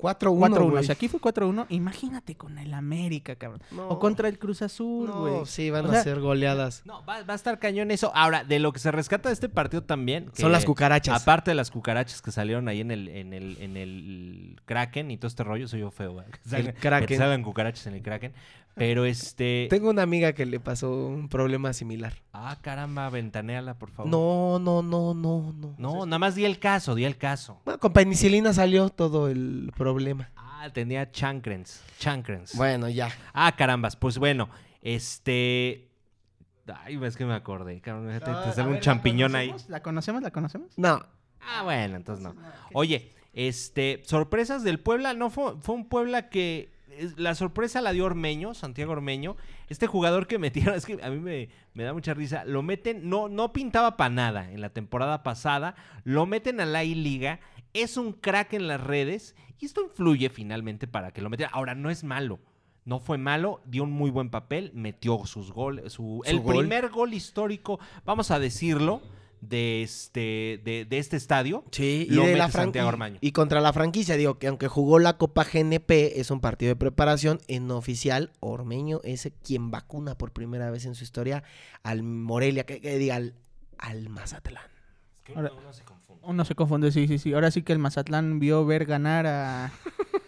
4-1,
4-1,
güey.
si aquí fue 4-1, imagínate con el América, cabrón.
No.
O contra el Cruz Azul, güey.
No, sí, van
O
a
sea,
ser goleadas.
No, va, va a estar cañón eso. Ahora, de lo que se rescata de este partido también. que
Son las cucarachas.
Aparte de las cucarachas que salieron ahí en el, en el, en el Kraken y todo este rollo, soy yo feo, güey. Que que
Kraken.
te salgan cucarachas en el Kraken. Pero este.
Tengo una amiga que le pasó un problema similar.
Ah, caramba, ventaneala, por favor.
No, no, no, no, no.
No, nada más di el caso, di el caso.
Bueno, con penicilina salió todo el problema.
Ah, tenía chancrens. Chancrens.
Bueno, ya.
Ah, carambas. Pues bueno, este. Ay, es que me acordé. Cabrón, te, te
Ah,
sale un
ver, ¿la
champiñón ahí.
conocemos? ¿La conocemos? ¿La conocemos?
No.
Ah, bueno, entonces no. Oye, este, sorpresas del Puebla, no fue, fue un Puebla que la sorpresa la dio Ormeño, Santiago Ormeño, este jugador que metieron, [LAUGHS] es que a mí me, me da mucha risa, lo meten, no, no pintaba para nada en la temporada pasada, lo meten a la I-Liga, es un crack en las redes y esto influye finalmente para que lo metiera. Ahora, no es malo. No fue malo, dio un muy buen papel, metió sus goles, su,
Su
el
gol.
primer gol histórico, vamos a decirlo, de este, de, de este estadio.
Sí, y la
Santiago
contra la franquicia, digo que aunque jugó la Copa GNP, es un partido de preparación. En oficial, Ormeño es quien vacuna por primera vez en su historia al Morelia, que, que diga al, al Mazatlán.
Ahora- Uno se confunde, sí, sí, sí. Ahora sí que el Mazatlán vio ver ganar a, [LAUGHS]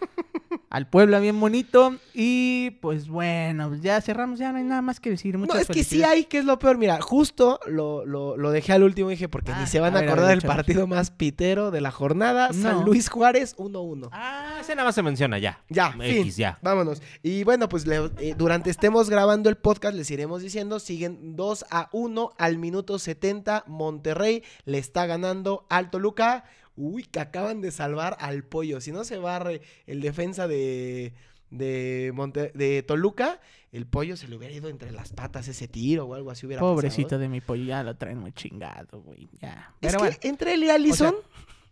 al Puebla bien bonito. Y pues bueno, ya cerramos, ya no hay nada más que decir.
No,
Muchas
es que sí hay, que es lo peor. Mira, justo lo, lo, lo dejé al último, dije, porque
Ah,
ni se van
a
acordar del partido más pitero de la jornada. San
No.
Luis Juárez 1-1.
Ah, ese nada más se menciona ya.
Ya,
X,
fin.
ya.
Vámonos. Y bueno, pues le- eh, durante estemos grabando el podcast, les iremos diciendo, siguen 2 a 1 al minuto 70. Monterrey le está ganando al Toluca. Uy, que acaban de salvar al pollo. Si no se barre el defensa de, de, Monte- de Toluca, el pollo se le hubiera ido entre las patas ese tiro o algo así hubiera
Pobrecito
pasado.
de mi pollo, ya lo traen muy chingado, güey. Ya.
Es
Pero
que
bueno.
entre él y Allison.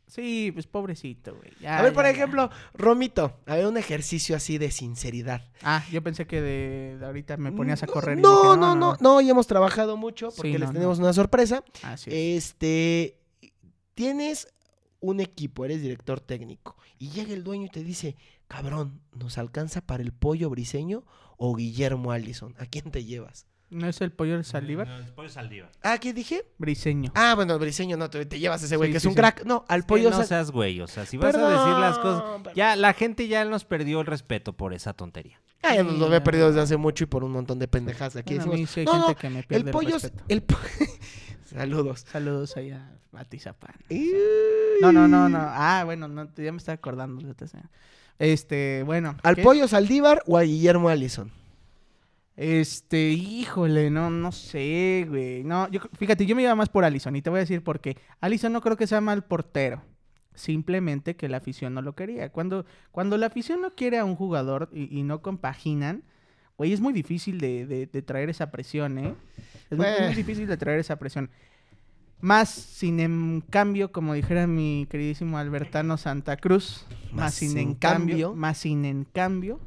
Sí, pues pobrecito, güey. ya,
a ver, por
ya,
ejemplo, Romito, a ver un ejercicio así de sinceridad.
Ah, yo pensé que de, de ahorita me ponías a correr. y
No,
dije,
no, no, no, y hemos trabajado mucho porque
Sí,
les
no,
tenemos una sorpresa.
Así es.
Este, tienes un equipo, eres director técnico, y llega el dueño y te dice, cabrón, ¿nos alcanza para el pollo briseño o Guillermo Allison? ¿A quién te llevas?
¿No es el pollo del Saldívar?
No, el pollo Saldívar.
¿Ah, qué dije?
Briseño.
Ah, bueno, briseño no, te, te llevas a ese güey
Sí,
que es un
sí.
crack. No, al pollo...
no
Sal-
seas güey, o sea, si vas a decir las cosas...
Perdón.
Ya, la gente ya nos perdió el respeto por esa tontería.
Ah, ya nos lo había perdido
no.
desde hace mucho y por un montón de pendejadas. Aquí
Bueno, a mí
decimos,
sí hay
no,
gente
no,
que me
el
pierde el,
pollo...
respeto.
El po- [LAUGHS] Saludos.
Saludos allá a Tizapán.
Uy.
No, no, no, no. Ah, bueno, no, ya me estaba acordando. Este, bueno.
¿Al
¿qué?
pollo Saldívar o a Guillermo Allison?
Este, híjole, no, no sé, güey. No, yo, fíjate, yo me iba más por Allison y te voy a decir por qué. Allison no creo que sea mal portero. Simplemente que la afición no lo quería. Cuando, cuando la afición no quiere a un jugador y, y no compaginan, güey, es muy difícil de, de- de traer esa presión, ¿eh? Es muy, difícil de traer esa presión. Más, sin en cambio, como dijera mi queridísimo Albertano Santa Cruz, más, sin, en cambio, más sin en cambio,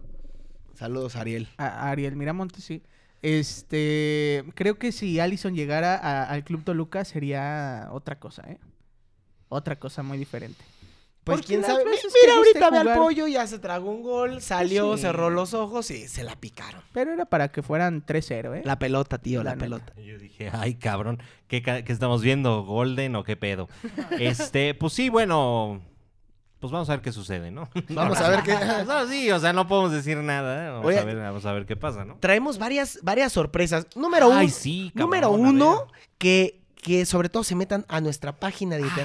Saludos, Ariel.
a Ariel Miramontes, sí. Este, creo que si Allison llegara a- al Club Toluca sería otra cosa, ¿eh? Otra cosa muy diferente.
Pues quién sabe. Mira, ahorita ve al pollo, ya se tragó un gol, salió,
Sí.
cerró los ojos y se la picaron.
Pero era para que fueran 3-0, ¿eh?
La pelota, tío, la,
La
pelota.
Yo dije, ay, cabrón, ¿qué, qué estamos viendo? ¿Golden o qué pedo? [LAUGHS] Este, pues sí, bueno, pues vamos a ver qué sucede, ¿no? [LAUGHS]
Vamos a ver qué. [LAUGHS]
No, sí, o sea, no podemos decir nada, ¿eh? Vamos,
Oye.
a ver, vamos a ver qué pasa, ¿no?
Traemos varias, varias sorpresas. Número uno.
Ay, sí, cabrón,
número uno, que, que sobre todo se metan a nuestra página de
Ah,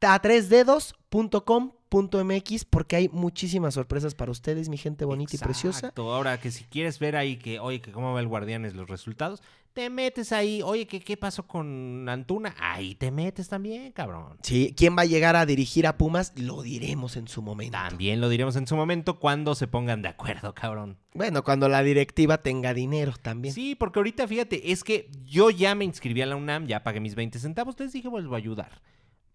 internet
sí.
www.a3dedos.com.mx porque hay muchísimas sorpresas para ustedes, mi gente bonita y preciosa.
Exacto. Ahora que si quieres ver ahí que, oye, que cómo va el Guardianes los resultados, te metes ahí, oye, que qué pasó con Antuna, ahí te metes también, cabrón.
Sí, ¿quién va a llegar a dirigir a Pumas? Lo diremos en su momento.
También lo diremos en su momento cuando se pongan de acuerdo, cabrón.
Bueno, cuando la directiva tenga dinero también.
Sí, porque ahorita fíjate, es que yo ya me inscribí a la UNAM, ya pagué mis 20 centavos, les dije, vuelvo a ayudar.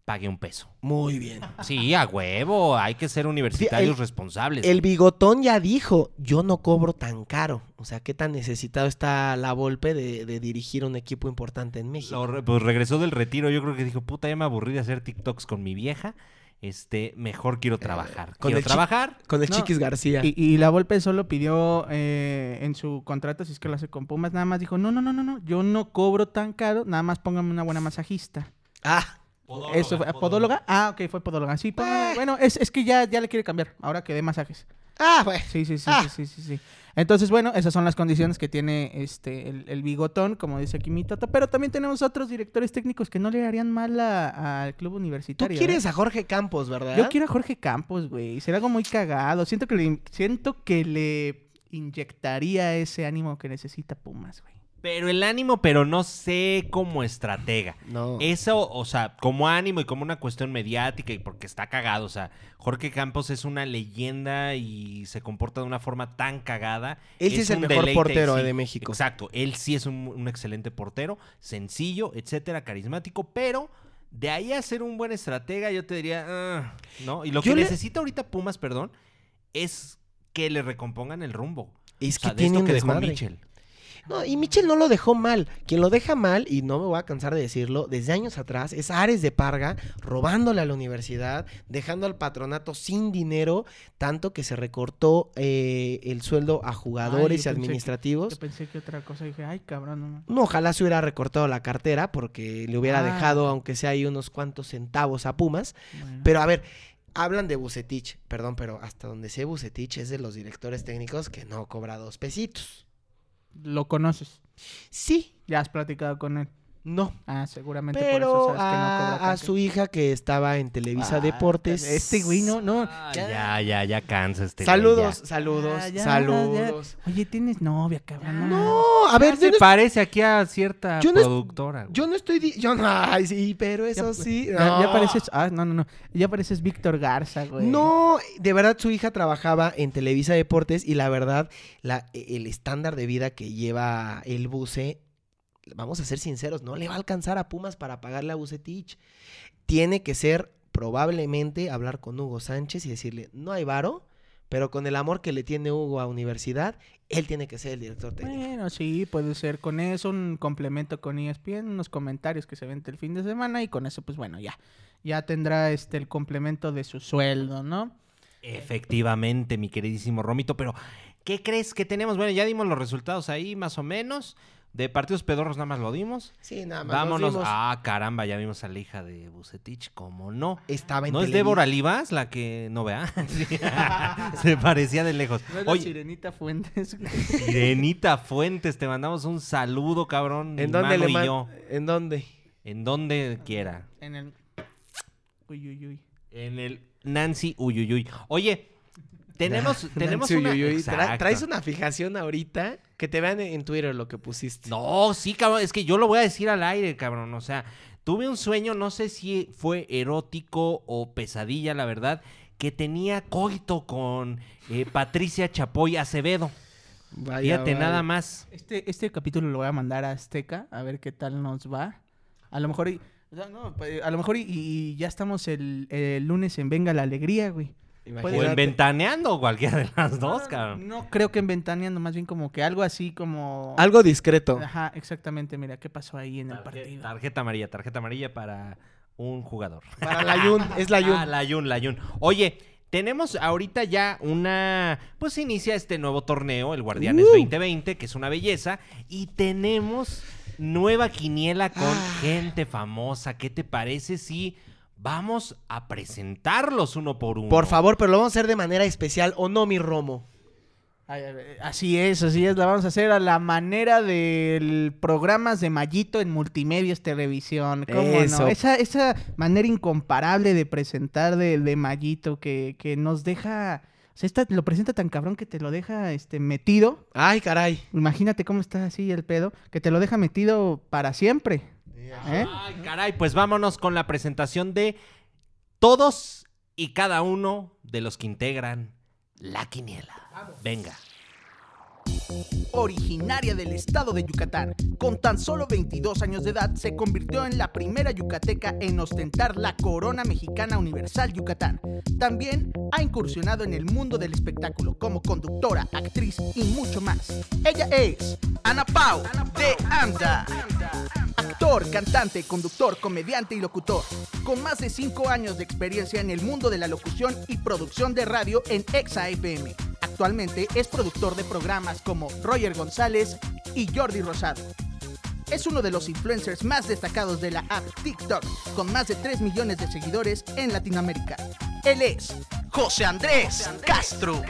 Pagué un peso.
Muy bien.
Sí, a huevo, hay que ser universitarios
el-
responsables.
El bigotón ya dijo, yo no cobro tan caro. O sea, qué tan necesitado está la Volpe de, de dirigir un equipo importante en México.
Lo pues regresó del retiro, yo creo que dijo, puta, ya me aburrí de hacer TikToks con mi vieja. Este, mejor quiero trabajar.
con
quiero
el
trabajar.
Con el
No,
Chiquis García.
Y, y la Volpe solo pidió eh, en su contrato, si es que lo hace con Pumas, nada más dijo, no, no, no, no, no, yo no cobro tan caro, nada más póngame una buena masajista.
Ah,
¿Eso fue podóloga? Ah, ok, fue podóloga. Sí, póngame-
Eh.
bueno, es, es que ya, ya le quiere cambiar, ahora que dé masajes.
ah, bueno.
Sí, sí, sí,
Ah.
sí, sí, sí, sí. Entonces, bueno, esas son las condiciones que tiene este el, el bigotón, como dice aquí mi Toto, pero también tenemos otros directores técnicos que no le harían mal a- al club
Tú
universitario.
quieres
¿eh?
a Jorge Campos, ¿verdad?
Yo quiero a Jorge Campos, güey. Será algo muy cagado. Siento que le, siento que le inyectaría ese ánimo que necesita Pumas, güey.
Pero el ánimo, pero no sé como estratega.
No.
Eso, o sea, como ánimo y como una cuestión mediática y porque está cagado. O sea, Jorge Campos es una leyenda y se comporta de una forma tan cagada.
Él sí es el mejor
deleite,
portero
sí.
de México.
Exacto, él sí es un, un excelente portero, sencillo, etcétera, carismático, pero de ahí a ser un buen estratega, yo te diría, ah, ¿no? Y lo
Yo
que
le-
necesita ahorita Pumas, perdón, es que le recompongan el rumbo.
Es
O sea,
que
de
tiene
esto
un
que dejó. Mitchell.
No, y Michel no lo dejó mal. Quien lo deja mal, y no me voy a cansar de decirlo, desde años atrás, es Ares de Parga, robándole a la universidad, dejando al patronato sin dinero, tanto que se recortó eh, el sueldo a jugadores y
que-
administrativos.
Yo pensé que otra cosa. Dije, ay, cabrón, no.
No, ojalá se hubiera recortado la cartera porque le hubiera
Ah.
dejado, aunque sea ahí unos cuantos centavos a Pumas.
Bueno.
Pero a ver, hablan de Bucetich, perdón, pero hasta donde sé Bucetich es de los directores técnicos que no cobra dos pesitos.
Lo conoces.
Sí,
Ya has platicado con él.
No.
Ah, seguramente por eso
Pero
sabes que no cobra
a, a su hija que estaba en Televisa
Ah,
Deportes.
Este güey no, no.
Ah, ya, ya, ya cansa este güey,
Saludos,
ya.
saludos,
Ah, ya,
saludos.
ya. Oye, tienes novia, cabrón. No,
a ver,
Se
no,
parece aquí a cierta
Yo no es-
productora. güey.
yo no estoy. di- Yo no. Ay, sí, pero eso sí.
Ya, pareces. Ah, no, no, no. Ya pareces Víctor Garza, güey.
No, de verdad su hija trabajaba en Televisa Deportes y la verdad, la, el estándar de vida que lleva el buce, vamos a ser sinceros, no le va a alcanzar a Pumas para pagarle a Bucetich. Tiene que ser probablemente hablar con Hugo Sánchez y decirle, no hay varo, pero con el amor que le tiene Hugo a universidad, él tiene que ser el director técnico.
Bueno, sí, puede ser con eso, un complemento con ESPN, unos comentarios que se ven el fin de semana y con eso, pues bueno, ya. Ya tendrá este el complemento de su sueldo, ¿no?
Efectivamente, mi queridísimo Romito, pero ¿qué crees que tenemos? Bueno, ya dimos los resultados ahí, más o menos. De partidos pedorros nada más lo dimos.
Sí, nada más. nos
Vámonos.
dimos-
Ah, caramba, ya vimos a la hija de Bucetich, ¿cómo no?
Estaba en
¿No es. Débora Livas la que no vea? [LAUGHS] [LAUGHS] Se parecía de lejos.
¿No es la
Oye,
Sirenita Fuentes?
Sirenita Fuentes, te mandamos un saludo, cabrón.
¿En dónde le man-
yo.
¿En dónde?
En donde quiera.
en el... Uy, uy, uy.
En el Nancy Uyuyuy. Oye, tenemos, [LAUGHS] tenemos
Nancy
una...
Tra- traes una fijación ahorita que te vean en Twitter lo que pusiste.
No, sí, cabrón, es que yo lo voy a decir al aire, cabrón. O sea, tuve un sueño, no sé si fue erótico o pesadilla, la verdad, que tenía coito con eh, Patricia Chapoy Acevedo.
Vaya,
Fíjate,
vaya.
nada más.
Este, este capítulo lo voy a mandar a Azteca a ver qué tal nos va. A lo mejor, y, o sea, no, pues, a lo mejor y, y ya estamos el, el lunes en Venga la Alegría, güey.
O
Imagínate.
en Ventaneando, o cualquiera de las dos, cabrón.
No creo que en Ventaneando, más bien como que algo así como...
Algo discreto.
Ajá, exactamente. Mira, ¿qué pasó ahí en el
Tarje-
partido?
Tarjeta amarilla, tarjeta amarilla para un jugador.
Para la Yun, [LAUGHS] es la Yun.
Ah, la Yun, la Yun. Oye, tenemos ahorita ya una. Pues inicia este nuevo torneo, el Guardianes
Uh.
2020, que es una belleza. Y tenemos nueva quiniela con
Ah.
gente famosa. ¿Qué te parece si vamos a presentarlos uno por uno?
Por favor, pero lo vamos a hacer de manera especial, ¿o no, mi Romo?
Ay, ay, ay, Así es, así es. La vamos a hacer a la manera del programas de Mallito en Multimedios Televisión. ¿Cómo
Eso.
no? Esa, esa manera incomparable de presentar de, de Mallito que, que nos deja... O sea, esta- lo presenta tan cabrón que te lo deja este, metido.
Ay, caray.
Imagínate cómo está así el pedo. Que te lo deja metido para siempre. ¿Eh?
Ay, caray, pues vámonos con la presentación de todos y cada uno de los que integran la quiniela. Venga.
originaria del estado de Yucatán. Con tan solo 22 años de edad, se convirtió en la primera yucateca en ostentar la corona mexicana universal Yucatán. También ha incursionado en el mundo del espectáculo como conductora, actriz y mucho más. Ella es Ana Pau de Anda. Actor, cantante, conductor, comediante y locutor. Con más de 5 años de experiencia en el mundo de la locución y producción de radio en Exa FM. Actualmente es productor de programas como Roger González y Jordi Rosado. Es uno de los influencers más destacados de la app TikTok, con más de 3 millones de seguidores en Latinoamérica. Él es José Andrés Castro.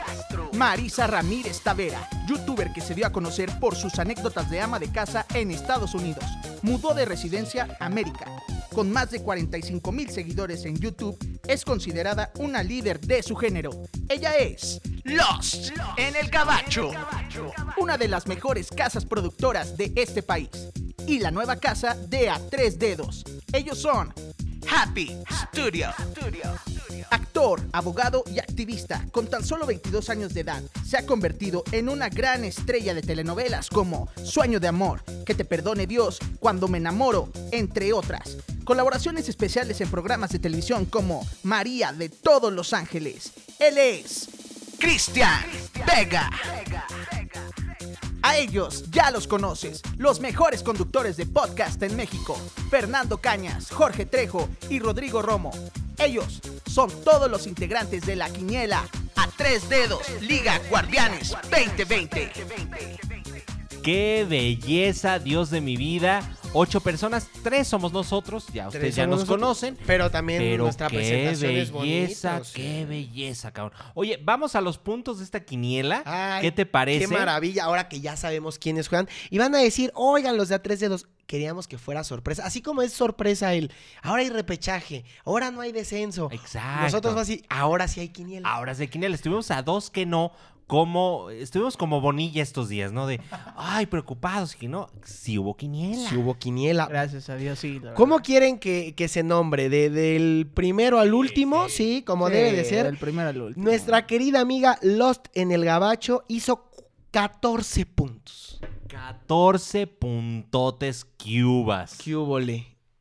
Marisa Ramírez Tavera, youtuber que se dio a conocer por sus anécdotas de ama de casa en Estados Unidos. Mudó de residencia a América. Con más de 45 mil seguidores en YouTube, es considerada una líder de su género. Ella es Lost en el Gabacho, una de las mejores casas productoras de este país. Y la nueva casa de A Tres Dedos. Ellos son Happy Studio. Actor, abogado y activista, con tan solo 22 años de edad, se ha convertido en una gran estrella de telenovelas como Sueño de Amor, Que te perdone Dios, Cuando me enamoro, entre otras. Colaboraciones especiales en programas de televisión como María de todos los ángeles. Él es Cristian Vega. A ellos ya los conoces, los mejores conductores de podcast en México, Fernando Cañas, Jorge Trejo y Rodrigo Romo. Ellos son todos los integrantes de la quiniela a tres dedos, Liga Guardianes 2020.
¡Qué belleza, Dios de mi vida! Ocho personas, tres somos nosotros, ya ustedes ya nos
nosotros,
conocen.
Pero también
Pero
nuestra
qué
presentación es
belleza,
bonita,
qué belleza, cabrón. Oye, vamos a los puntos de esta quiniela.
Ay,
¿Qué te parece?
Qué maravilla, ahora que ya sabemos quiénes juegan. Y van a decir, oigan, los de a tres dedos, queríamos que fuera sorpresa. Así como es sorpresa el, ahora hay repechaje, ahora no hay descenso.
Exacto.
Nosotros así, ahora sí hay quiniela.
Ahora es de quiniela. Estuvimos a dos que no, como. Estuvimos como bonilla estos días, ¿no? De. Ay, preocupados. Y que no, sí hubo quiniela.
Si hubo quiniela.
Gracias a Dios, sí.
¿Cómo
verdad.
que que, que se nombre? ¿De, ¿Del primero al último? Sí, como
Sí,
debe de ser.
Del primero al último.
Nuestra querida amiga Lost en el Gabacho hizo 14 puntos.
14 puntotes cubas.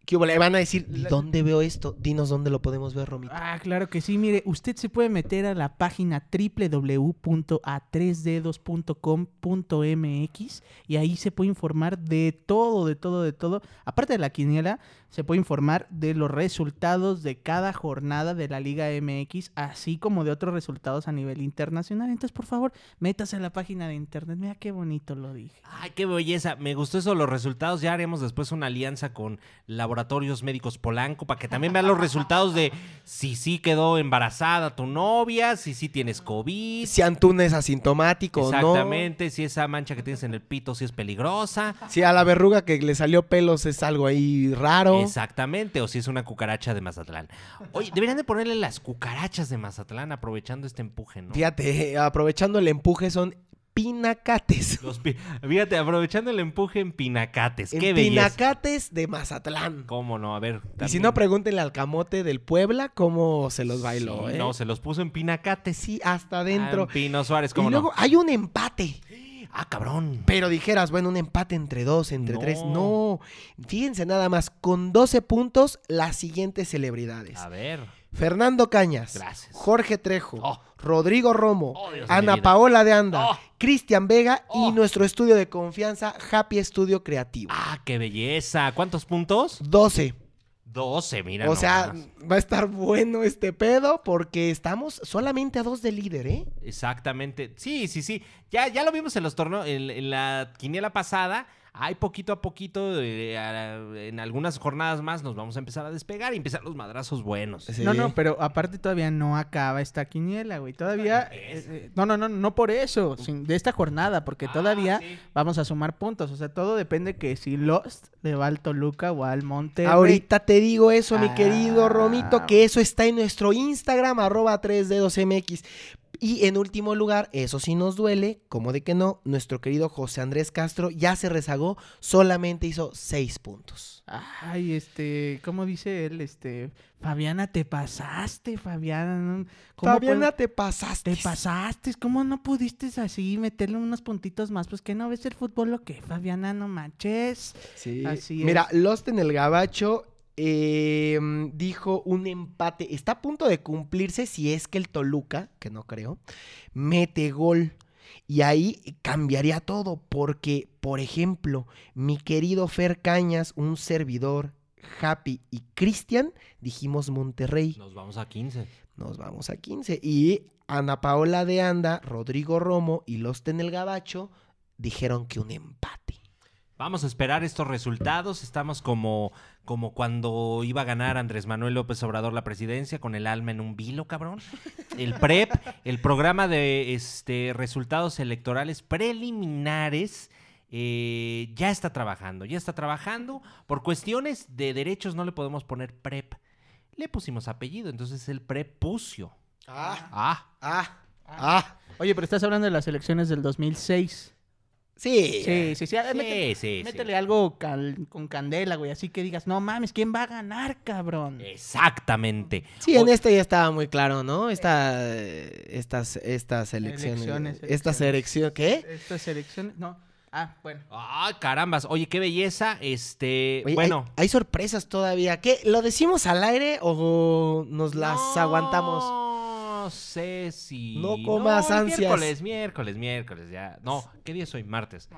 ¿Qué hubole? Van a decir, ¿y dónde veo esto? Dinos dónde lo podemos ver, Romito.
Ah, claro que sí. Mire, usted se puede meter a la página www.a3dedos.com.mx y ahí se puede informar de todo, de todo, de todo. Aparte de la quiniela, se puede informar de los resultados de cada jornada de la Liga MX, así como de otros resultados a nivel internacional. Entonces, por favor, métase a la página de internet. Mira qué bonito lo dije.
Ay, qué belleza. Me gustó eso, los resultados. Ya haremos después una alianza con Laboratorios Médicos Polanco para que también vean los resultados de si sí quedó embarazada tu novia, si sí tienes COVID.
Si Antuna es asintomático o no.
Exactamente, si esa mancha que tienes en el pito si es peligrosa.
Si a la verruga que le salió pelos es algo ahí raro.
Exactamente, o si es una cucaracha de Mazatlán. Oye, deberían de ponerle las cucarachas de Mazatlán aprovechando este empuje, ¿no?
Fíjate, aprovechando el empuje son pinacates.
Los pi- Fíjate, aprovechando el empuje en pinacates.
En
Qué belleza.
pinacates de Mazatlán.
¿Cómo no? A ver.
Y si no, pregúntenle al camote del Puebla cómo se los bailó,
Sí,
¿eh?
No, se los puso en pinacates.
Sí, hasta
Ah,
adentro.
en Pino Suárez,
y
¿cómo
luego
no?
hay un empate.
Ah, cabrón.
Pero dijeras, bueno, un empate entre dos, entre
No.
tres. No. Fíjense nada más, con 12 puntos, las siguientes celebridades.
A ver.
Fernando Cañas.
Gracias.
Jorge Trejo.
Oh.
Rodrigo Romo.
Oh, de
Ana. Paola de Anda.
Oh.
Cristian Vega
Oh.
y nuestro estudio de confianza, Happy Estudio Creativo.
Ah, qué belleza. ¿Cuántos puntos?
12.
12, mira.
o sea,
nomás.
va a estar bueno este pedo porque estamos solamente a dos de líder, ¿eh?
Exactamente. Sí, sí, sí. Ya, ya lo vimos en los torneos, en, en la quiniela pasada. Hay poquito a poquito, eh, a- en algunas jornadas más nos vamos a empezar a despegar y empezar los madrazos buenos.
Sí.
No, no, pero aparte todavía no acaba esta quiniela, güey. Todavía... Eh, eh, no, no, no, no por eso, sin- de esta jornada, porque
Ah,
todavía
sí.
vamos a sumar puntos. O sea, todo depende que si Lost le va al Toluca o al Monte.
Ahorita te digo eso, mi
Ah.
querido Romito, que eso está en nuestro Instagram, arroba 3dedosmx. Y en último lugar, eso sí nos duele, como de que no, nuestro querido José Andrés Castro ya se rezagó, solamente hizo seis puntos.
Ay, este, ¿cómo dice él? Este, Fabiana, te pasaste, Fabiana. ¿no? ¿Cómo
Fabiana, te pasaste.
Te pasaste, ¿cómo no pudiste así meterle unos puntitos más? Pues que no ves el fútbol lo que, Fabiana, no manches.
Sí.
Así
Mira,
es.
Lost en el Gabacho eh, dijo un empate. Está a punto de cumplirse si es que el Toluca, que no creo, mete gol. Y ahí cambiaría todo, porque, por ejemplo, mi querido Fer Cañas, un servidor, Happy y Cristian, dijimos Monterrey.
Nos vamos a 15.
Nos vamos a 15. Y Ana Paola de Anda, Rodrigo Romo y Lost en el Gabacho dijeron que un empate.
Vamos a esperar estos resultados. Estamos como, como cuando iba a ganar Andrés Manuel López Obrador la presidencia con el alma en un vilo, cabrón. El PREP, el programa de este, resultados electorales preliminares, eh, ya está trabajando. Ya está trabajando. Por cuestiones de derechos no le podemos poner PREP. Le pusimos apellido, entonces el prepucio.
Ah,
Ah,
ah, ah.
Oye, pero estás hablando de las elecciones del 2006.
Sí.
Sí, sí, sí. ah,
sí,
métele,
sí, sí.
métele algo cal- con candela, güey. Así que digas, no mames, ¿quién va a ganar, cabrón?
Exactamente.
Sí, en este ya estaba muy claro, ¿no? Esta, eh, estas, estas elecciones.
Elecciones,
Estas
elecciones.
¿Qué?
Estas elecciones, no. Ah, bueno.
Ay, carambas. Oye, qué belleza. Este,
Oye,
bueno.
Hay, hay sorpresas todavía. ¿Qué? ¿Lo decimos al aire o nos las
No
aguantamos?
Sé si.
No comas
el
ansias.
Miércoles, miércoles, miércoles, ya. No, ¿qué día es hoy? Martes.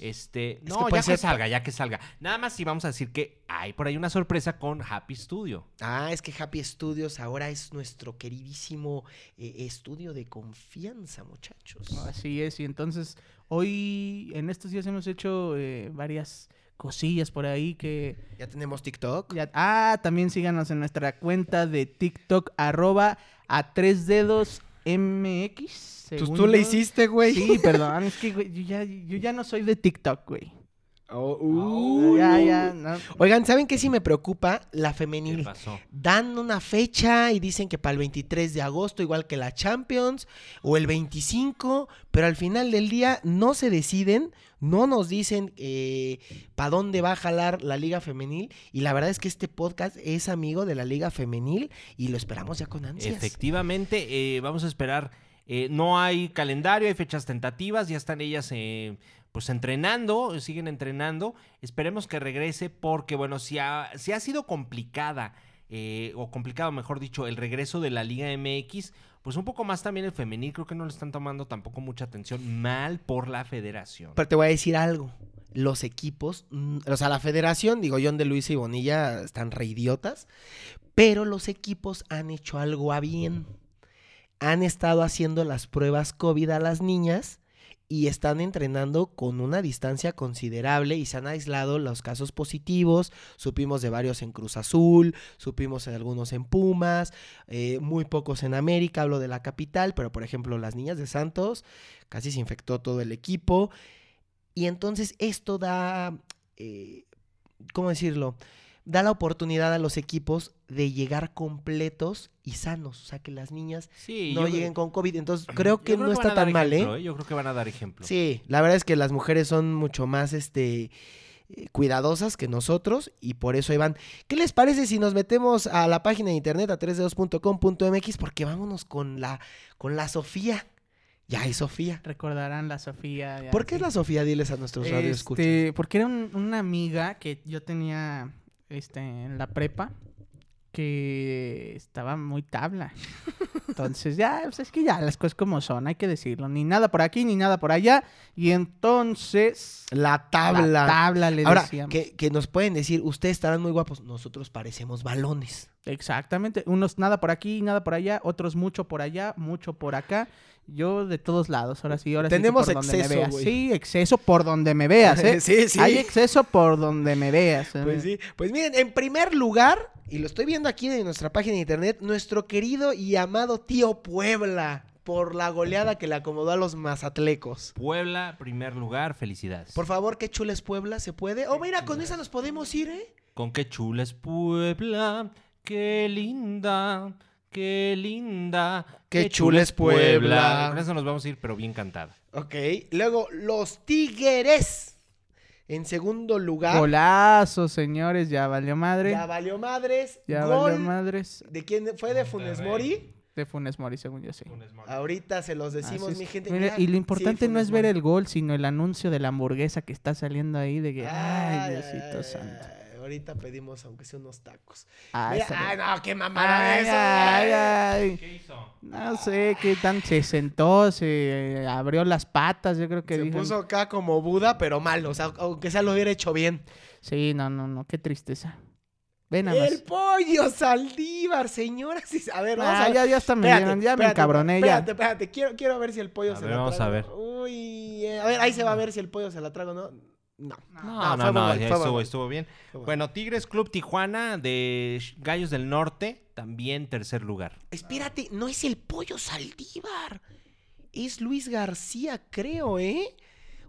Este,
Es
no,
que
ya
puede
que
ser-
salga, ya que salga. Nada más si vamos a decir que hay por ahí una sorpresa con Happy Studio.
Ah, es que Happy Studios ahora es nuestro queridísimo eh, estudio de confianza, muchachos.
Así es, y entonces hoy, en estos días hemos hecho eh, varias cosillas por ahí que...
Ya tenemos TikTok.
ya- ah, también síganos en nuestra cuenta de TikTok, arroba a tres dedos MX.
Pues tú le hiciste, güey.
Sí, perdón, es que güey, yo, ya, yo ya no soy de TikTok, güey.
Oh, uh.
Ya, ya, no.
Oigan, ¿saben qué sí me preocupa? La
¿Qué
femenil.
pasó?
Dan una fecha y dicen que para el 23 de agosto, igual que la Champions, o el 25, pero al final del día no se deciden, no nos dicen para dónde va a jalar la Liga Femenil. Y la verdad es que este podcast es amigo de la Liga Femenil y lo esperamos ya con ansias.
Efectivamente, eh, vamos a esperar. eh, no hay calendario, hay fechas tentativas, ya están ellas eh, pues entrenando, siguen entrenando. Esperemos que regrese porque, bueno, si ha, si ha sido complicada, eh, o complicado, mejor dicho, el regreso de la Liga MX, pues un poco más también el femenil, creo que no le están tomando tampoco mucha atención, mal por la federación.
Pero te voy a decir algo. Los equipos, mm, o sea, la federación, digo, John de Luis y Bonilla están reidiotas, pero los equipos han hecho algo a bien. Han estado haciendo las pruebas COVID a las niñas y están entrenando con una distancia considerable y se han aislado los casos positivos. Supimos de varios en Cruz Azul, supimos de algunos en Pumas, eh, muy pocos en América, hablo de la capital, pero por ejemplo las niñas de Santos, casi se infectó todo el equipo. Y entonces esto da, eh, ¿cómo decirlo? Da la oportunidad a los equipos de llegar completos y sanos. O sea, que las niñas
Sí,
no lleguen con COVID. Entonces, [CLEARS THROAT] creo que no está tan mal,
ejemplo,
¿eh?
Yo creo que van a dar ejemplo.
Sí, la verdad es que las mujeres son mucho más, este eh, cuidadosas que nosotros y por eso ahí van. ¿Qué les parece si nos metemos a la página de internet a 3dedos.com.mx? Porque vámonos con la, con la Sofía. Ya hay Sofía.
Recordarán la Sofía. ya,
¿Por qué
sí.
es la Sofía? Diles a nuestros radioescuchas.
Este, porque era un- una amiga que yo tenía este, en la prepa que estaba muy tabla. [LAUGHS] Entonces, ya, pues es que ya las cosas como son, hay que decirlo. Ni nada por aquí, ni nada por allá. Y entonces,
La tabla.
la tabla le
Ahora,
decíamos.
que, que nos pueden decir, ustedes estarán muy guapos. Nosotros parecemos balones.
Exactamente. Unos nada por aquí, nada por allá. Otros mucho por allá, mucho por acá. Yo de todos lados, ahora sí, ahora sí
Tenemos
por donde me
exceso,
veas. Sí, exceso por donde me veas, [LAUGHS] ¿eh?
sí, sí.
Hay exceso por donde me veas. ¿eh?
Pues sí. Pues miren, en primer lugar, y lo estoy viendo aquí en nuestra página de internet, nuestro querido y amado tío Puebla, por la goleada que le acomodó a los mazatlecos.
Puebla, primer lugar, felicidades.
Por favor, qué chules Puebla, ¿se puede? Oh, mira, con esa nos podemos ir, ¿eh?
Con qué chula es Puebla, qué linda, qué linda.
Qué chula es Puebla.
Con eso nos vamos a ir, pero bien cantada.
Ok. Luego, los Tigres. En segundo lugar.
Golazo, señores, ya valió madre.
Ya valió madres.
Ya
Gol.
valió madres.
¿De quién fue? ¿De Funes Mori?
De Funes Mori, según yo sí.
Ahorita se los decimos,
Así es.
mi gente.
Mira, y lo
sí,
importante no es ver el gol, sino el anuncio de la hamburguesa que está saliendo ahí de que, ay,
Ay,
Diosito
ay,
santo.
ay, Ahorita pedimos, aunque sea unos tacos.
Ay,
Mira,
esa-
ay, no, qué mamada
ay,
eso.
ay.
¿Qué hizo?
No sé qué tan se sentó, se abrió las patas, yo creo que
Se
dijo.
puso acá como Buda, pero mal. O sea, aunque sea lo hubiera hecho bien.
Sí, no, no, no, qué tristeza. Ve nada
El
más.
pollo Saldívar, señoras. y- A ver, vamos
Ah,
a ver.
ya, ya hasta me
Espérate,
ya me
espérate,
encabroné, ya.
Espérate, espérate. Quiero, quiero ver si el pollo
A
se
ver,
la
vamos
traga.
a ver.
Uy, eh, a ver, ahí se va a ver si el pollo se la traga o no. No.
No, no, estuvo, estuvo bien.
Fue bueno.
Bueno, Tigres Club Tijuana de Gallos del Norte, también tercer lugar.
Espérate, no es el pollo Saldívar. Es Luis García, creo, ¿eh?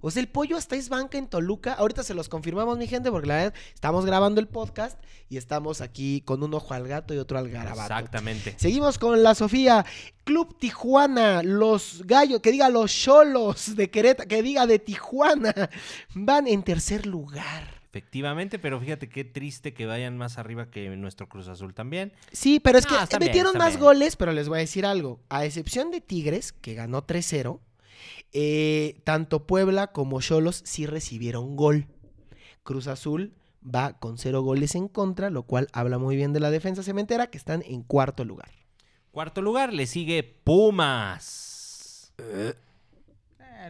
O sea, el pollo hasta es banca en Toluca. Ahorita se los confirmamos, mi gente, porque la verdad estamos grabando el podcast y estamos aquí con un ojo al gato y otro al garabato.
Exactamente.
Seguimos con la Sofía. Club Tijuana, los gallos, que diga los cholos de Querétaro, que diga de Tijuana, van en tercer lugar.
Efectivamente, pero fíjate qué triste que vayan más arriba que nuestro Cruz Azul también.
Sí, pero es
No,
que
bien,
metieron más
bien.
goles, pero les voy a decir algo. A excepción de Tigres, que ganó 3-0, eh, tanto Puebla como Cholos sí recibieron gol. Cruz Azul va con cero goles en contra, lo cual habla muy bien de la defensa cementera, que están en cuarto lugar.
Cuarto lugar le sigue Pumas.
Eh,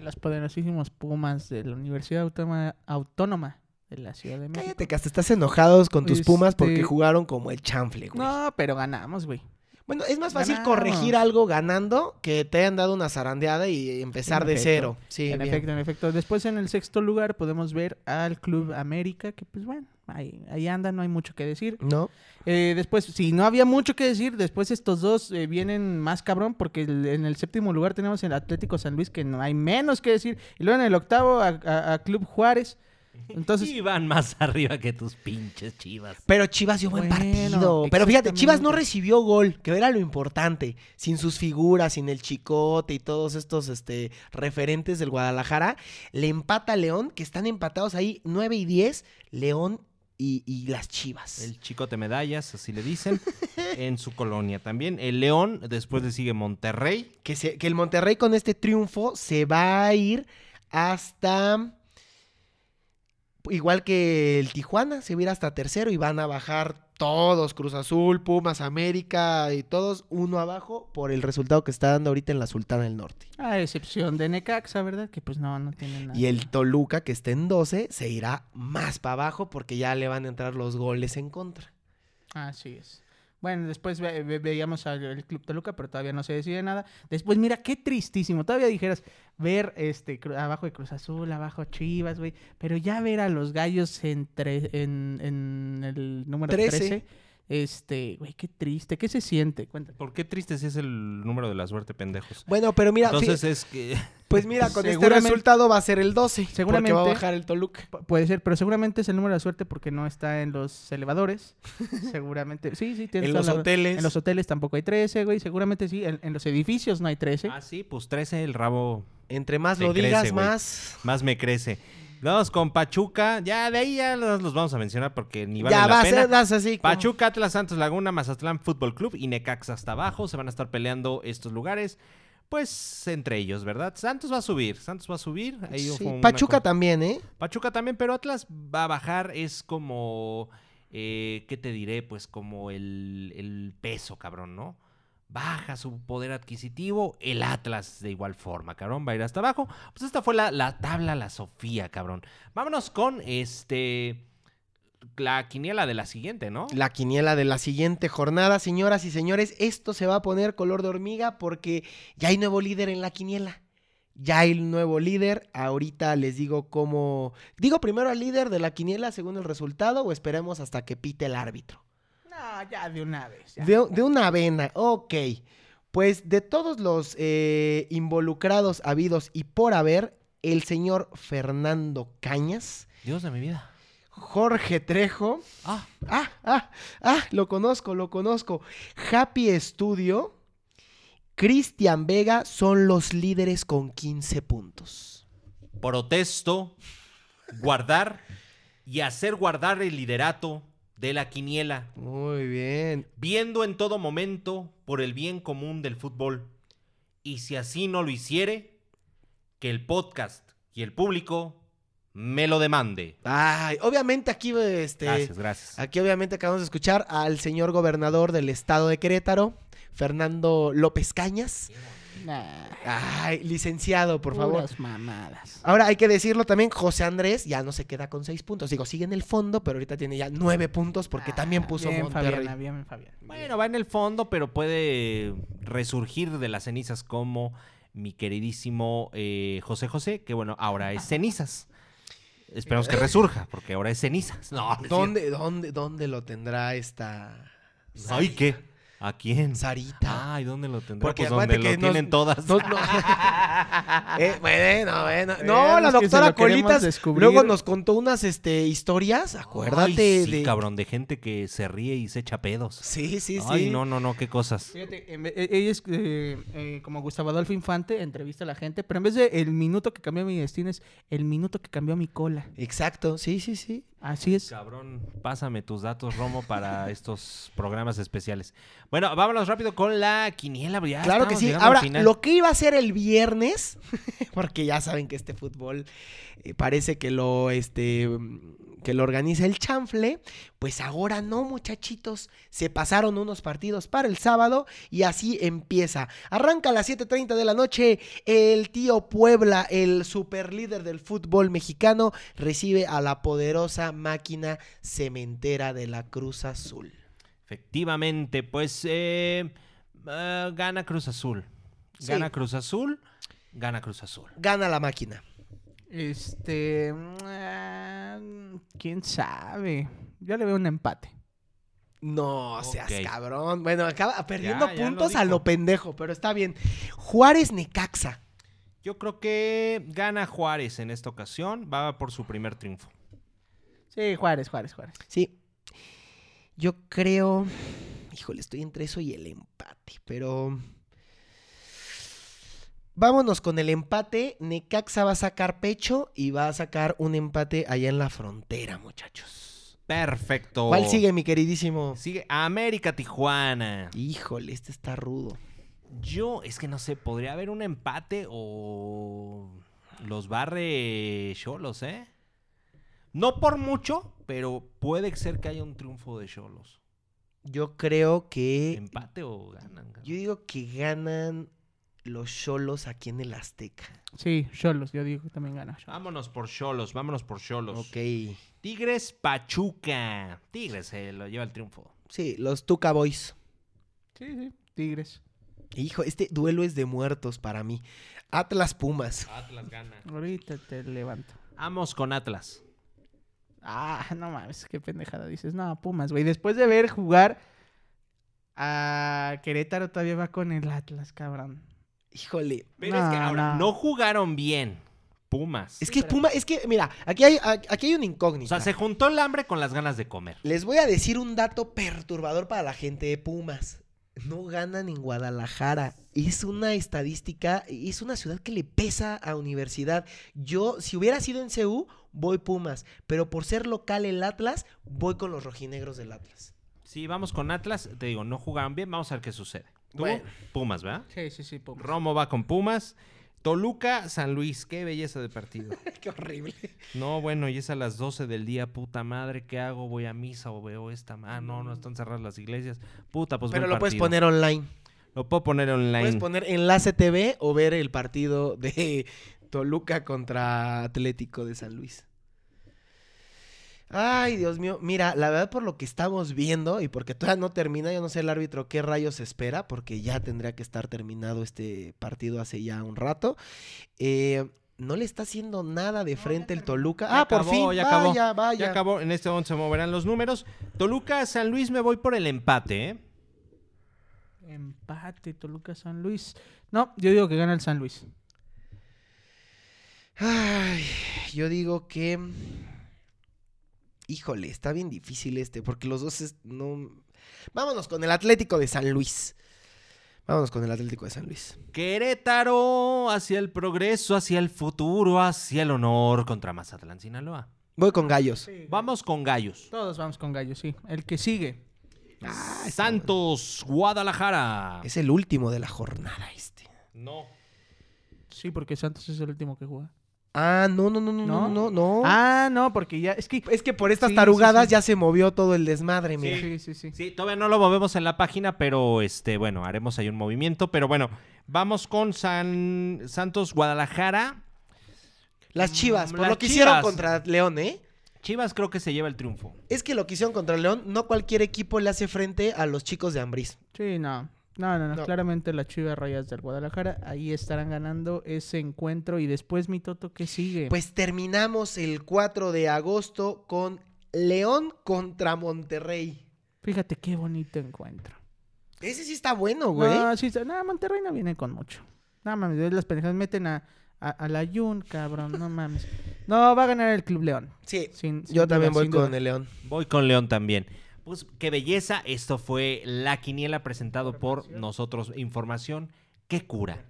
los poderosísimos Pumas de la Universidad Autónoma, Autónoma de la Ciudad de México.
Cállate, que hasta estás enojados con tus Pumas porque
Este-
jugaron como el chanfle, güey.
No, pero ganamos, güey.
Bueno, es más fácil
Ganamos.
corregir algo ganando que te hayan dado una zarandeada y empezar
En
de
efecto.
cero. Sí,
en
bien.
efecto, en efecto. Después en el sexto lugar podemos ver al Club América, que pues bueno, ahí, ahí anda, no hay mucho que decir.
¿No?
Eh, después, si no había mucho que decir, después estos dos eh, vienen más cabrón, porque el- en el séptimo lugar tenemos el Atlético San Luis, que no hay menos que decir. Y luego en el octavo a, a- a Club Juárez. Entonces,
y van más [LAUGHS] arriba que tus pinches chivas.
Pero Chivas dio buen
Bueno,
partido. Pero fíjate, Chivas no recibió gol, que era lo importante. Sin sus figuras, sin el chicote y todos estos este, referentes del Guadalajara. Le empata a León, que están empatados ahí 9 y 10. León y, y las Chivas.
El chicote medallas, así le dicen, [LAUGHS] en su colonia también. El León, después le sigue Monterrey.
Que, se- que el Monterrey con este triunfo se va a ir hasta. Igual que el Tijuana, se va a ir hasta tercero y van a bajar todos: Cruz Azul, Pumas, América y todos uno abajo por el resultado que está dando ahorita en la Sultana del Norte.
a excepción de Necaxa, ¿verdad? Que pues no, no tiene nada.
Y el Toluca, que está en 12, se irá más para abajo porque ya le van a entrar los goles en contra.
Así es. Bueno, después ve- ve- veíamos al Club Toluca, pero todavía no se decide nada. Después, mira, qué tristísimo. Todavía dijeras ver este abajo de Cruz Azul, abajo Chivas, güey. Pero ya ver a los gallos en, tre- en, en el número 13.
Trece.
Este, güey, qué triste. ¿Qué se siente? Cuéntame.
¿Por qué triste si es el número de la suerte, pendejos?
Bueno, pero mira,
Entonces es que... [LAUGHS]
pues mira, con este resultado va a ser el 12. Seguramente va a bajar el Toluca.
Pu- Puede ser, pero seguramente es el número de suerte porque no está en los elevadores. [LAUGHS] seguramente. Sí, sí, tienes
En los
la
hoteles.
En los hoteles tampoco hay 13, güey. Seguramente sí. En, en los edificios no hay 13.
Ah, sí, pues 13, el rabo
Entre más lo
crece,
digas,
güey.
más.
más me crece. Vamos con Pachuca. Ya de ahí ya los, los vamos a mencionar porque ni vale
ya
la
va a
pena.
ser das así. como-
Pachuca, Atlas, Santos Laguna, Mazatlán Fútbol Club y Necaxa hasta abajo. Se van a estar peleando estos lugares. Pues entre ellos, ¿verdad? Santos va a subir. Santos va a subir. Ahí
Sí,
una
Pachuca también, ¿eh?
Pachuca también, pero Atlas va a bajar. Es como. eh, ¿Qué te diré? Pues como el, el peso, cabrón, ¿no? Baja su poder adquisitivo. El Atlas de igual forma, cabrón. Va a ir hasta abajo. Pues esta fue la, la tabla, la Sofía, cabrón. Vámonos con este. La quiniela de la siguiente, ¿no?
La quiniela de la siguiente jornada, señoras y señores, esto se va a poner color de hormiga porque ya hay nuevo líder en la quiniela. Ya hay nuevo líder. Ahorita les digo cómo. Digo primero al líder de la quiniela según el resultado o esperemos hasta que pite el árbitro.
No, ya de una vez. ya.
De, de una vena, ok. Pues de todos los eh, involucrados habidos y por haber, el señor Fernando Cañas,
Dios de mi vida.
Jorge Trejo,
Ah,
ah, ah, ah, lo conozco, lo conozco, Happy Studio, Cristian Vega son los líderes con 15 puntos.
protesto, guardar y hacer guardar el liderato de la quiniela,
Muy bien.
viendo en todo momento por el bien común del fútbol. Y si así no lo hiciere, que el podcast y el público me lo demande.
Ay, obviamente aquí, este,
Gracias, gracias.
Aquí obviamente acabamos de escuchar al señor gobernador del estado de Querétaro, Fernando López Cañas.
Nah,
Ay, licenciado, por favor.
mamadas.
Ahora hay que decirlo también, José Andrés ya no se queda con seis puntos. Digo, sigue en el fondo, pero ahorita tiene ya nueve puntos porque
Ah,
también puso
bien,
Monterrey.
Fabiana, bien, Fabián.
Bueno, va en el fondo, pero puede resurgir de las cenizas como mi queridísimo eh, José José, que bueno, ahora es cenizas. Esperamos que resurja, porque ahora es cenizas. No,
¿Dónde, dónde, ¿Dónde lo tendrá esta.
Ay, ¿qué? ¿A quién?
Sarita?
Ay, ¿dónde lo tendrá?
Porque
pues donde lo
que nos-
tienen todas. [LAUGHS]
No, no. [LAUGHS] Eh, bueno, bueno. No,
Bueno,
la doctora
lo queremos
Colitas
descubrir.
luego nos contó unas este, historias. Acuérdate
Ay, sí,
de.
cabrón, de gente que se ríe y se echa pedos.
Sí, sí, sí.
Ay, no, no, no, qué cosas.
Fíjate, e- ella es eh, eh, como Gustavo Adolfo Infante, entrevista a la gente, pero en vez de el minuto que cambió mi destino es el minuto que cambió mi cola.
Exacto, sí, sí, sí.
Así es.
Cabrón, pásame tus datos, Romo, para [LAUGHS] estos programas especiales. Bueno, vámonos rápido con la quiniela. ya
Claro que sí. Ahora, lo que iba a ser el viernes, [LAUGHS] porque ya saben que este fútbol eh, parece que lo, este, que lo organiza el chanfle, pues ahora no, muchachitos. Se pasaron unos partidos para el sábado y así empieza. Arranca a las 7.30 de la noche. El tío Puebla, el super líder del fútbol mexicano, recibe a la poderosa máquina cementera de la Cruz Azul.
Efectivamente, pues eh, Ah, gana Cruz Azul.
Sí.
Gana Cruz Azul. Gana Cruz Azul.
Gana la máquina.
Este. ah, ¿Quién sabe? Yo le veo un empate.
No seas
Ok.
cabrón. Bueno, acaba perdiendo
Ya, ya lo
puntos a
dijo.
lo pendejo, pero está bien. Juárez Necaxa.
Yo creo que gana Juárez en esta ocasión. Va por su primer triunfo.
Sí, Juárez, Juárez, Juárez.
Sí. Yo creo. Híjole, estoy entre eso y el empate, pero. Vámonos con el empate. Necaxa va a sacar pecho y va a sacar un empate allá en la frontera, muchachos.
Perfecto.
¿Cuál sigue, mi queridísimo?
Sigue América Tijuana.
Híjole, este está rudo.
Yo, es que no sé, podría haber un empate o los barre Cholos, ¿eh? No por mucho, pero puede ser que haya un triunfo de Cholos.
Yo creo que.
¿Empate o ganan? ganan?
Yo digo que ganan los cholos aquí en el Azteca.
Sí, Cholos, yo digo que también gana. Xolos.
Vámonos por Cholos, vámonos por Cholos.
Ok.
Tigres Pachuca. Tigres se lo lleva el triunfo.
Sí, los Tuca Boys.
Sí, sí, Tigres.
Hijo, este duelo es de muertos para mí. Atlas Pumas.
Atlas gana.
Ahorita te levanto.
Vamos con Atlas.
Ah, no mames, qué pendejada dices. No, Pumas, güey. Después de ver jugar a Querétaro, todavía va con el Atlas, cabrón.
Híjole.
Pero es que
No,
ahora,
no.
no jugaron bien. Pumas.
Es que Puma, es que, mira, aquí hay, aquí hay una
O
incógnita.
sea, se juntó el hambre con las ganas de comer.
Les voy a decir un dato perturbador para la gente de Pumas. No ganan en Guadalajara. Es una estadística, es una ciudad que le pesa a universidad. Yo, si hubiera sido en CU, voy Pumas. Pero por ser local el Atlas, voy con los rojinegros del Atlas.
Sí, vamos con Atlas. Te digo, no jugaron bien. Vamos a ver qué sucede. ¿Tú?
Bueno.
Pumas, ¿verdad?
Sí, sí, sí, Pumas.
Romo va con Pumas. Toluca, San Luis. Qué belleza de partido. [LAUGHS]
Qué horrible.
No, bueno, y es a las 12 del día. Puta madre, ¿qué hago? ¿Voy a misa o veo esta? Ah, no, no están cerradas las iglesias. Puta, pues
Pero lo puedes poner online.
Lo puedo poner online.
Puedes poner Enlace TV o ver el partido de [LAUGHS] Toluca contra Atlético de San Luis. Ay, Dios mío. Mira, la verdad por lo que estamos viendo y porque todavía no termina, yo no sé el árbitro qué rayos espera, porque ya tendría que estar terminado este partido hace ya un rato. Eh, no le está haciendo nada de frente el Toluca.
Ya
Ah, por
acabó,
fin.
ya acabó.
vaya, vaya.
Ya acabó. En este momento se moverán los números. Toluca, San Luis, me voy por el empate, ¿eh?
Empate, Toluca, San Luis. No, yo digo que gana el San Luis.
Ay, yo digo que. Híjole, está bien difícil este, porque los dos es- no. Vámonos con el Atlético de San Luis. Vámonos con el Atlético de San Luis.
Querétaro, hacia el progreso, hacia el futuro, hacia el honor contra Mazatlán, Sinaloa.
Voy con Gallos.
Vamos con Gallos.
Todos vamos con Gallo, sí. El que sigue.
Ah,
Santos, Guadalajara.
Es el último de la jornada este.
No.
Sí, porque Santos es el último que juega.
Ah, no, no, no, no, no,
¿No?
no.
Ah, no, porque ya. Es que.
Es que por estas
Sí,
tarugadas
sí.
ya se movió todo el desmadre, mira.
Sí, sí, sí.
Sí, todavía no lo movemos en la página, pero este, bueno, haremos ahí un movimiento. Pero bueno, vamos con San Santos, Guadalajara.
Las chivas, por
Las
lo que hicieron contra León, ¿eh?
Chivas creo que se lleva el triunfo.
Es que lo que hicieron contra León, no cualquier equipo le hace frente a los chicos de Ambriz.
Sí, no. No, no, no.
No.
Claramente las Chivas Rayas del Guadalajara. Ahí estarán ganando ese encuentro. Y después, mi Toto, ¿qué sigue?
Pues terminamos el 4 de agosto con León contra Monterrey.
Fíjate qué bonito encuentro.
Ese sí está bueno, güey.
No, sí, está- no, Monterrey no viene con mucho. No mames, las pendejadas meten a, a, a la Jun, cabrón, no mames. No, va a ganar el Club León.
sí,
Sin- sin
yo
duda,
también voy con
duda.
el León.
Voy con León también. Pues qué belleza. Esto fue la quiniela presentado por nosotros. Información que cura.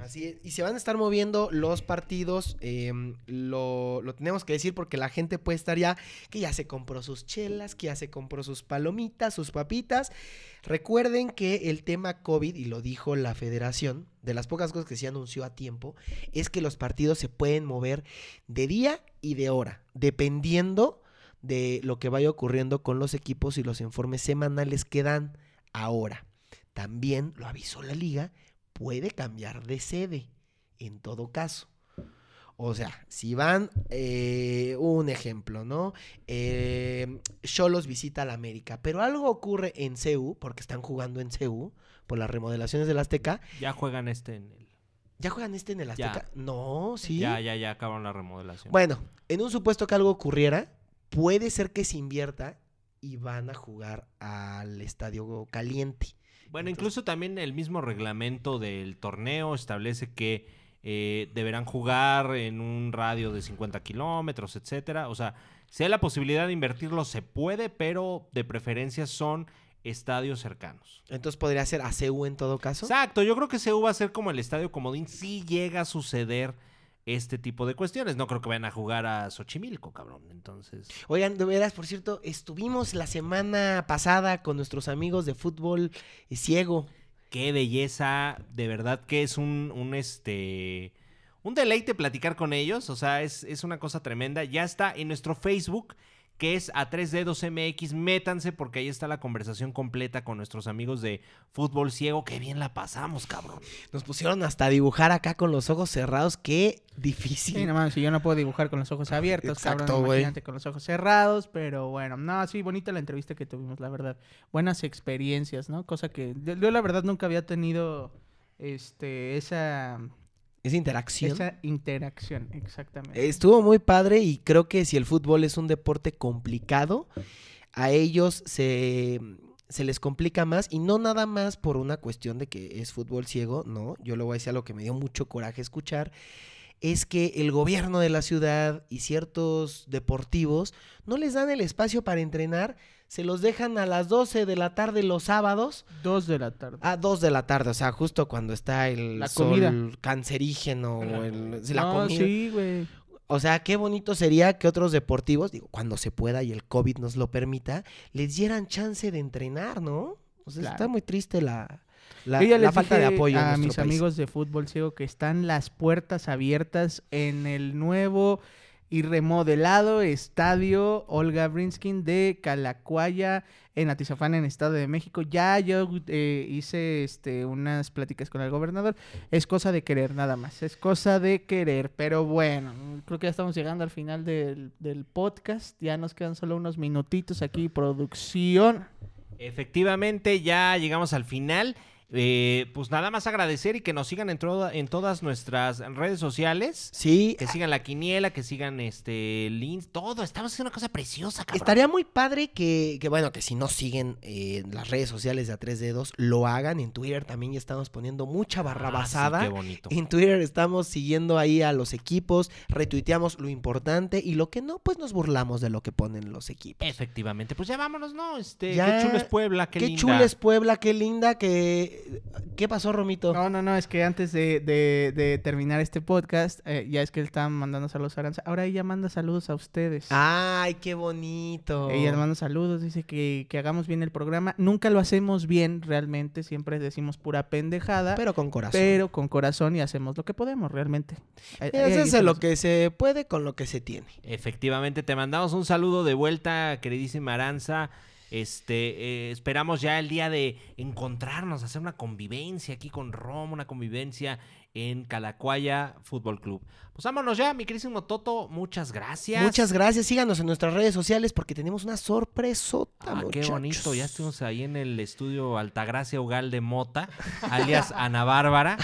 Así es. Y se van a estar moviendo los partidos. eh, lo, lo tenemos que decir porque la gente puede estar ya que ya se compró sus chelas, que ya se compró sus palomitas, sus papitas. Recuerden que el tema COVID, y lo dijo la federación, de las pocas cosas que se anunció a tiempo, es que los partidos se pueden mover de día y de hora, dependiendo de lo que vaya ocurriendo con los equipos y los informes semanales que dan ahora. También lo avisó la liga, puede cambiar de sede, en todo caso. O sea, si van, eh, un ejemplo, ¿no? Eh, Cholos visita a la América, pero algo ocurre en CEU, porque están jugando en CEU, por las remodelaciones del Azteca.
Ya juegan este en el...
¿Ya juegan este en el
Ya.
Azteca? No, sí.
Ya, ya, ya acabaron la remodelación.
Bueno, en un supuesto que algo ocurriera, puede ser que se invierta y van a jugar al estadio caliente.
Bueno,
Entonces-
incluso también el mismo reglamento del torneo establece que eh, deberán jugar en un radio de 50 kilómetros, etcétera. O sea, si hay la posibilidad de invertirlo, se puede, pero de preferencia son estadios cercanos.
Entonces podría ser a CEU en todo caso.
Exacto, yo creo que CEU va a ser como el estadio comodín si llega a suceder este tipo de cuestiones. No creo que vayan a jugar a Xochimilco, cabrón. Entonces,
Oigan, de veras, por cierto, estuvimos la semana pasada con nuestros amigos de fútbol eh, ciego.
qué belleza, de verdad que es un, un este un deleite platicar con ellos, o sea, es, es una cosa tremenda. Ya está en nuestro Facebook, que es a 3 dedos MX, métanse porque ahí está la conversación completa con nuestros amigos de Fútbol Ciego, qué bien la pasamos, cabrón.
Nos pusieron hasta dibujar acá con los ojos cerrados. Qué difícil.
Sí, no mames, si yo no puedo dibujar con los ojos abiertos,
Exacto,
cabrón,
güey.
imagínate con los ojos cerrados, pero bueno, no, sí, bonita la entrevista que tuvimos, la verdad. Buenas experiencias, ¿no? Cosa que yo, yo la verdad nunca había tenido este esa
Esa interacción.
esa interacción, exactamente.
Estuvo muy padre y creo que si el fútbol es un deporte complicado, a ellos se, se les complica más y no nada más por una cuestión de que es fútbol ciego, no, yo le voy a decir algo que me dio mucho coraje escuchar, es que el gobierno de la ciudad y ciertos deportivos no les dan el espacio para entrenar, se los dejan a las 12 de la tarde los sábados
Dos de la tarde.
a 2 de la tarde, o sea, justo cuando está el
La
sol
comida.
cancerígeno, o el, la
no,
comida.
sí, güey.
O sea, qué bonito sería que otros deportivos, digo, cuando se pueda y el COVID nos lo permita, les dieran chance de entrenar, ¿no? O sea, está muy triste la, la,
Yo ya
la
les
falta de apoyo en
a
nuestro
mis
país.
amigos de fútbol ciego que están las puertas abiertas en el nuevo y remodelado estadio Olga Brinskin de Calacuaya en Atizapán en Estado de México. Ya yo eh, hice este unas pláticas con el gobernador. Es cosa de querer nada más. Es cosa de querer. Pero bueno, creo que ya estamos llegando al final del, del podcast. Ya nos quedan solo unos minutitos aquí, producción.
Efectivamente, ya llegamos al final. Eh, pues nada más agradecer y que nos sigan en, toda- en todas nuestras redes sociales.
Sí,
Que sigan la quiniela, que sigan este links, todo. Estamos haciendo una cosa preciosa, cabrón.
estaría muy padre que, que, bueno, que si no siguen eh, las redes sociales de A Tres Dedos, lo hagan. En Twitter también ya estamos poniendo mucha barrabasada.
Ah, sí, qué bonito.
En Twitter estamos siguiendo ahí a los equipos, retuiteamos lo importante y lo que no, pues nos burlamos de lo que ponen los equipos.
Efectivamente, pues ya vámonos, ¿no? Este,
Ya,
qué chulo es Puebla, qué,
Qué,
linda.
chula es Puebla, qué linda, que... ¿Qué pasó, Romito?
No, no, no, es que antes de, de- de terminar este podcast, eh, ya es que él estaba mandando saludos a Aranza. Ahora ella manda saludos a ustedes.
Ay, qué bonito.
Ella manda saludos, dice que, que hagamos bien el programa. Nunca lo hacemos bien realmente, siempre decimos pura pendejada, pero,
Pero con corazón.
con corazón y hacemos lo que podemos realmente.
Hacerse
estamos.
lo que se puede con lo que se tiene.
Efectivamente, te mandamos un saludo de vuelta, queridísima Aranza. Este, eh, esperamos ya el día de encontrarnos, hacer una convivencia aquí con Roma, una convivencia en Calacuaya Fútbol Club. Pues vámonos ya, mi queridísimo Toto, muchas gracias.
Muchas gracias. Síganos en nuestras redes sociales porque tenemos una sorpresota,
Ah, qué bonito, ya estuvimos ahí en el estudio Altagracia Ugal de Mota, [LAUGHS] alias Ana Bárbara.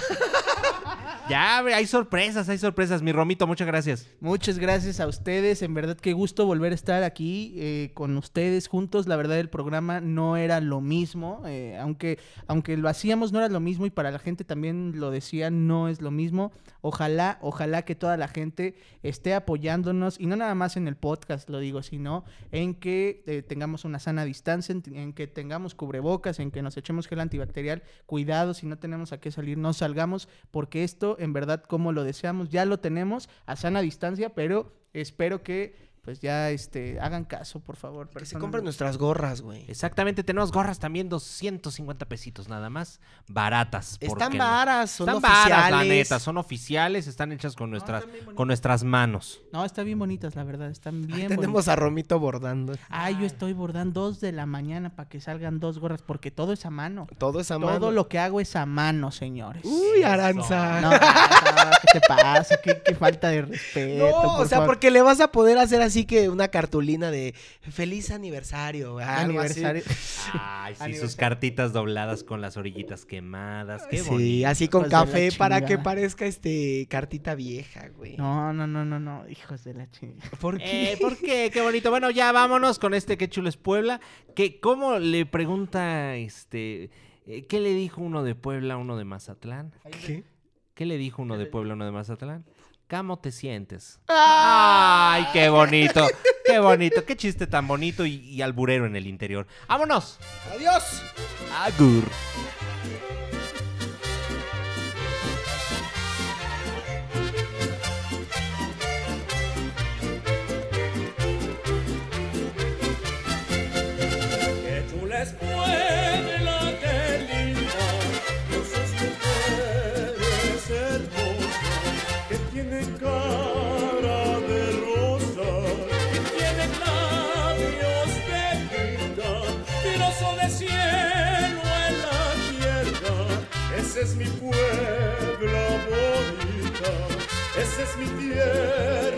Ya, hay sorpresas, hay sorpresas. Mi Romito, muchas gracias.
Muchas gracias a ustedes, en verdad qué gusto volver a estar aquí eh, con ustedes juntos. La verdad el programa no era lo mismo, eh, aunque aunque lo hacíamos no era lo mismo y para la gente también lo decía no es lo mismo. Ojalá, ojalá que toda la gente esté apoyándonos y no nada más en el podcast lo digo, sino en que eh, tengamos una sana distancia, en, en que tengamos cubrebocas, en que nos echemos gel antibacterial. Cuidado si no tenemos a qué salir, no salgamos porque esto en verdad como lo deseamos ya lo tenemos a sana distancia, pero espero que pues ya este hagan caso, por favor.
Que se compren nuestras gorras, güey.
Exactamente, tenemos gorras también 250 pesitos nada más, baratas. ¿por
Están varas, son
Están
oficiales.
varas, la neta, son oficiales, están hechas con nuestras, con nuestras manos.
No, están bien bonitas, la verdad, están bien
Ahí
bonitas.
tenemos a Romito bordando.
Ay, yo estoy bordando dos de la mañana para que salgan dos gorras, porque todo es a mano.
Todo es a mano.
Todo lo que hago es a mano, señores.
Uy, Aranza.
No, no, ¿qué te pasa? ¿Qué, qué falta de respeto.
No, o
por
sea,
favor.
porque le vas a poder hacer así que una cartulina de feliz aniversario. algo así.
aniversario. [LAUGHS]
Ay, sí, sus cartitas dobladas con las orillitas quemadas. Qué
Sí,
bonito.
así con
Hijos
café para que parezca este cartita vieja, güey.
No, no, no, no, no, hijos de la chingada.
¿Por qué?
Eh, ¿Por qué? [LAUGHS] Qué bonito. Bueno, ya vámonos con este Qué chulo es Puebla. Que, ¿Cómo le pregunta este... eh, ¿Qué le dijo uno de Puebla a uno de Mazatlán?
¿Qué?
¿Qué le dijo uno de Puebla a uno de Mazatlán? ¿Cómo te sientes?
¡Ah!
¡Ay, qué bonito! ¡Qué bonito! ¡Qué chiste tan bonito y, y alburero en el interior! ¡Vámonos!
¡Adiós!
¡Agur! es mi pueblo bonita, ese es mi tierra.